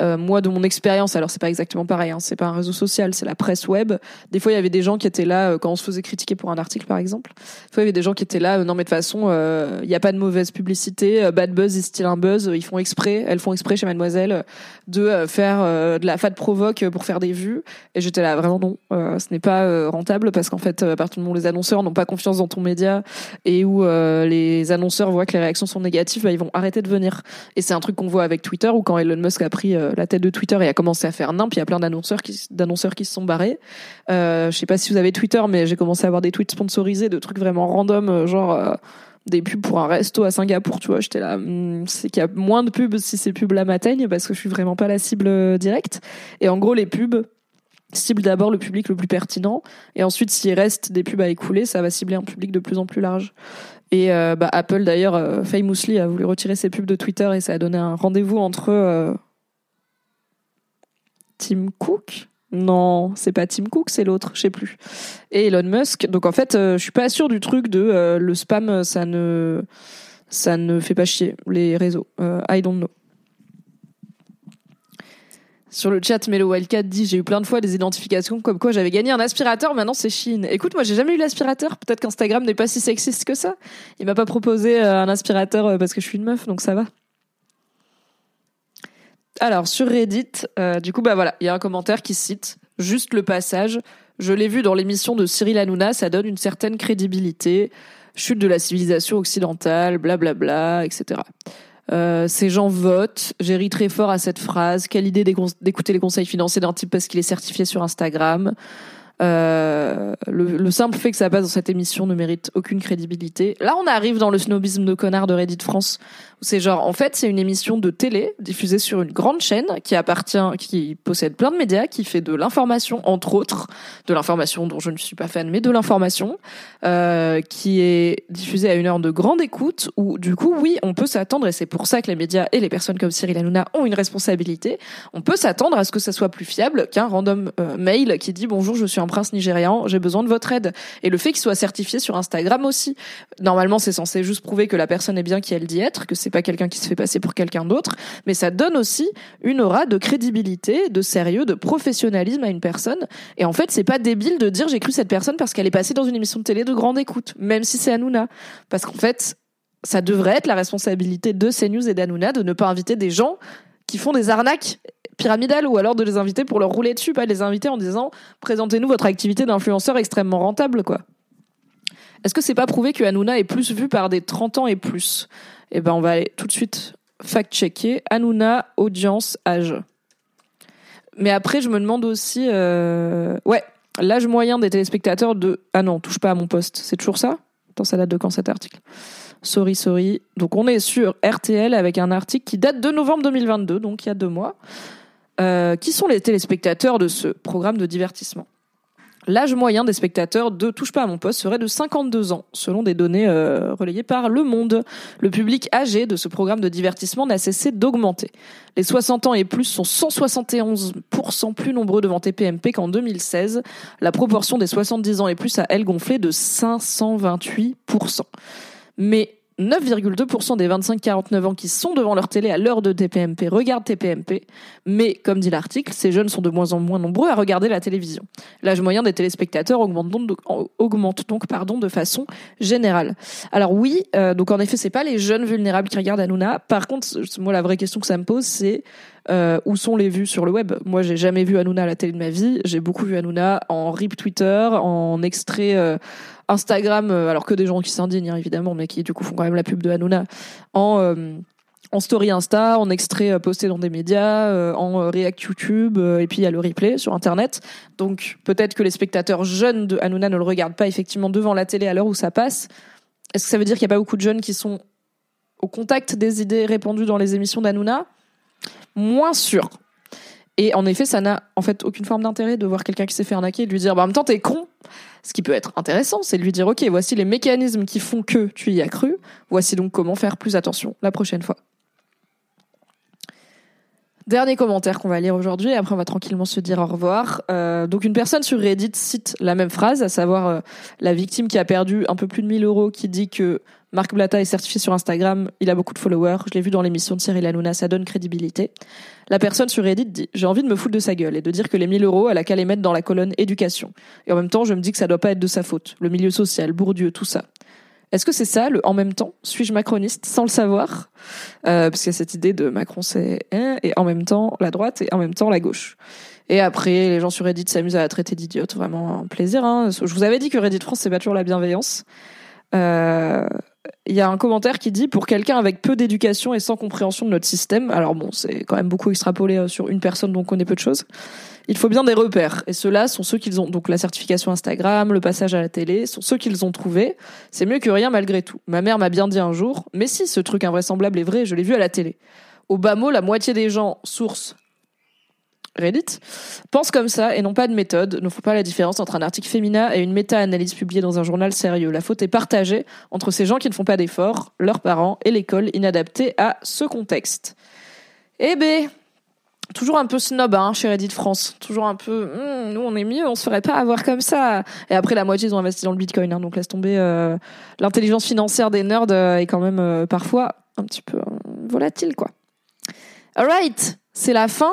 Euh, moi, de mon expérience, alors c'est pas exactement pareil, hein, c'est pas un réseau social, c'est la presse web. Des fois, il y avait des gens qui étaient là euh, quand on se faisait critiquer pour un article, par exemple. Des fois, il y avait des gens qui étaient là, non mais de toute façon, il n'y a pas de mauvaise publicité, bad buzz est style un buzz, ils font exprès, elles font exprès chez Mademoiselle de faire de la fat provoque pour faire des vues. Et j'étais là, vraiment non, ce n'est pas rentable parce qu'en fait, à partir du moment où les annonceurs n'ont pas confiance dans ton média et où les annonceurs voient que les réactions sont négatives, bah, ils vont arrêter de venir. Et c'est un truc qu'on voit avec Twitter, où quand Elon Musk a pris euh, la tête de Twitter et a commencé à faire nimp, il y a plein d'annonceurs qui, se sont barrés. Euh, je sais pas si vous avez Twitter, mais j'ai commencé à avoir des tweets sponsorisés de trucs vraiment random, euh, genre euh, des pubs pour un resto à Singapour, tu vois. J'étais là, hmm, c'est qu'il y a moins de pubs si ces pubs-là m'atteignent, parce que je suis vraiment pas la cible directe. Et en gros, les pubs, cible d'abord le public le plus pertinent et ensuite s'il reste des pubs à écouler ça va cibler un public de plus en plus large et euh, bah, Apple d'ailleurs, euh, famously a voulu retirer ses pubs de Twitter et ça a donné un rendez-vous entre euh, Tim Cook? Non, c'est pas Tim Cook, c'est l'autre, je sais plus. Et Elon Musk. Donc en fait, je suis pas sûre du truc de le spam, ça ne ça ne fait pas chier les réseaux. I don't know. Sur le chat, Melo Wildcat dit j'ai eu plein de fois des identifications comme quoi j'avais gagné un aspirateur, maintenant c'est Chine. Écoute, moi j'ai jamais eu l'aspirateur, peut-être qu'Instagram n'est pas si sexiste que ça. Il m'a pas proposé euh, un aspirateur euh, parce que je suis une meuf, donc ça va. Alors sur Reddit, euh, du coup bah voilà, il y a un commentaire qui cite juste le passage. Je l'ai vu dans l'émission de Cyril Hanouna, ça donne une certaine crédibilité. Chute de la civilisation occidentale, blablabla, bla, bla, etc. Euh, ces gens votent. J'ai ri très fort à cette phrase. Quelle idée d'écouter les conseils financiers d'un type parce qu'il est certifié sur Instagram. Euh, le, le, simple fait que ça passe dans cette émission ne mérite aucune crédibilité. Là, on arrive dans le snobisme de connard de Reddit France. C'est genre, en fait, c'est une émission de télé diffusée sur une grande chaîne qui appartient, qui possède plein de médias, qui fait de l'information, entre autres, de l'information dont je ne suis pas fan, mais de l'information, euh, qui est diffusée à une heure de grande écoute, où du coup, oui, on peut s'attendre, et c'est pour ça que les médias et les personnes comme Cyril Hanouna ont une responsabilité, on peut s'attendre à ce que ça soit plus fiable qu'un random euh, mail qui dit bonjour, je suis un prince nigérian, j'ai besoin de votre aide. Et le fait qu'il soit certifié sur Instagram aussi, normalement, c'est censé juste prouver que la personne est bien qui elle dit être, que c'est pas quelqu'un qui se fait passer pour quelqu'un d'autre, mais ça donne aussi une aura de crédibilité, de sérieux, de professionnalisme à une personne. Et en fait, c'est pas débile de dire j'ai cru cette personne parce qu'elle est passée dans une émission de télé de grande écoute, même si c'est Hanouna. Parce qu'en fait, ça devrait être la responsabilité de CNews et d'Hanouna de ne pas inviter des gens qui font des arnaques pyramidales ou alors de les inviter pour leur rouler dessus, pas les inviter en disant présentez-nous votre activité d'influenceur extrêmement rentable, quoi. Est-ce que c'est pas prouvé que Hanouna est plus vu par des 30 ans et plus? Eh ben, on va aller tout de suite fact-checker. Hanouna, audience, âge. Mais après, je me demande aussi, euh... ouais, l'âge moyen des téléspectateurs de. Ah non, touche pas à mon poste. C'est toujours ça? Attends, ça date de quand cet article? Sorry, sorry. Donc on est sur RTL avec un article qui date de novembre 2022, donc il y a deux mois. Euh, qui sont les téléspectateurs de ce programme de divertissement L'âge moyen des spectateurs de Touche pas à mon poste serait de 52 ans, selon des données euh, relayées par Le Monde. Le public âgé de ce programme de divertissement n'a cessé d'augmenter. Les 60 ans et plus sont 171% plus nombreux devant TPMP qu'en 2016. La proportion des 70 ans et plus a, elle, gonflé de 528%. Mais 9,2% des 25-49 ans qui sont devant leur télé à l'heure de TPMP regardent TPMP, mais comme dit l'article, ces jeunes sont de moins en moins nombreux à regarder la télévision. L'âge moyen des téléspectateurs augmente donc, augmente donc pardon, de façon générale. Alors oui, euh, donc en effet, c'est pas les jeunes vulnérables qui regardent Hanouna. Par contre, moi la vraie question que ça me pose, c'est euh, où sont les vues sur le web? Moi, j'ai jamais vu Hanouna à la télé de ma vie. J'ai beaucoup vu Hanouna en rip Twitter, en extrait euh, Instagram, euh, alors que des gens qui s'indignent hein, évidemment, mais qui du coup font quand même la pub de Hanouna, en euh, en story Insta, en extrait euh, posté dans des médias, en react YouTube, et puis il y a le replay sur Internet. Donc peut-être que les spectateurs jeunes de Hanouna ne le regardent pas effectivement devant la télé à l'heure où ça passe. Est-ce que ça veut dire qu'il n'y a pas beaucoup de jeunes qui sont au contact des idées répandues dans les émissions d'Hanouna? Moins sûr. Et en effet, ça n'a en fait aucune forme d'intérêt de voir quelqu'un qui s'est fait arnaquer et de lui dire bah, en même temps t'es con. Ce qui peut être intéressant, c'est de lui dire ok, voici les mécanismes qui font que tu y as cru. Voici donc comment faire plus attention la prochaine fois. Dernier commentaire qu'on va lire aujourd'hui, et après on va tranquillement se dire au revoir. Euh, donc une personne sur Reddit cite la même phrase, à savoir euh, la victime qui a perdu un peu plus de 1000 euros qui dit que Marc Blata est certifié sur Instagram, il a beaucoup de followers, je l'ai vu dans l'émission de Cyril Hanouna, ça donne crédibilité. La personne sur Reddit dit J'ai envie de me foutre de sa gueule et de dire que les 1000 euros, elle a qu'à les mettre dans la colonne éducation. Et en même temps, je me dis que ça doit pas être de sa faute. Le milieu social, Bourdieu, tout ça. Est-ce que c'est ça, le en même temps Suis-je macroniste sans le savoir? Euh, Parce qu'il y a cette idée de Macron, c'est et en même temps la droite et en même temps la gauche. Et après, les gens sur Reddit s'amusent à la traiter d'idiote. Vraiment un plaisir. Hein. Je vous avais dit que Reddit France, c'est pas toujours la bienveillance. Euh, il y a un commentaire qui dit pour quelqu'un avec peu d'éducation et sans compréhension de notre système, alors bon, c'est quand même beaucoup extrapolé euh, sur une personne dont on connaît peu de choses. Il faut bien des repères et ceux-là sont ceux qu'ils ont donc la certification Instagram, le passage à la télé, sont ceux qu'ils ont trouvés. C'est mieux que rien malgré tout. Ma mère m'a bien dit un jour, mais si ce truc invraisemblable est vrai, je l'ai vu à la télé. Au bas mot, la moitié des gens source Reddit, pensent comme ça et n'ont pas de méthode, ne font pas la différence entre un article féminin et une méta-analyse publiée dans un journal sérieux. La faute est partagée entre ces gens qui ne font pas d'efforts, leurs parents et l'école inadaptée à ce contexte. Eh ben, toujours un peu snob hein, chez Reddit France. Toujours un peu, hmm, nous on est mieux, on se ferait pas avoir comme ça. Et après la moitié ils ont investi dans le Bitcoin, hein, donc laisse tomber. Euh, l'intelligence financière des nerds euh, est quand même euh, parfois un petit peu volatile quoi. Alright, c'est la fin.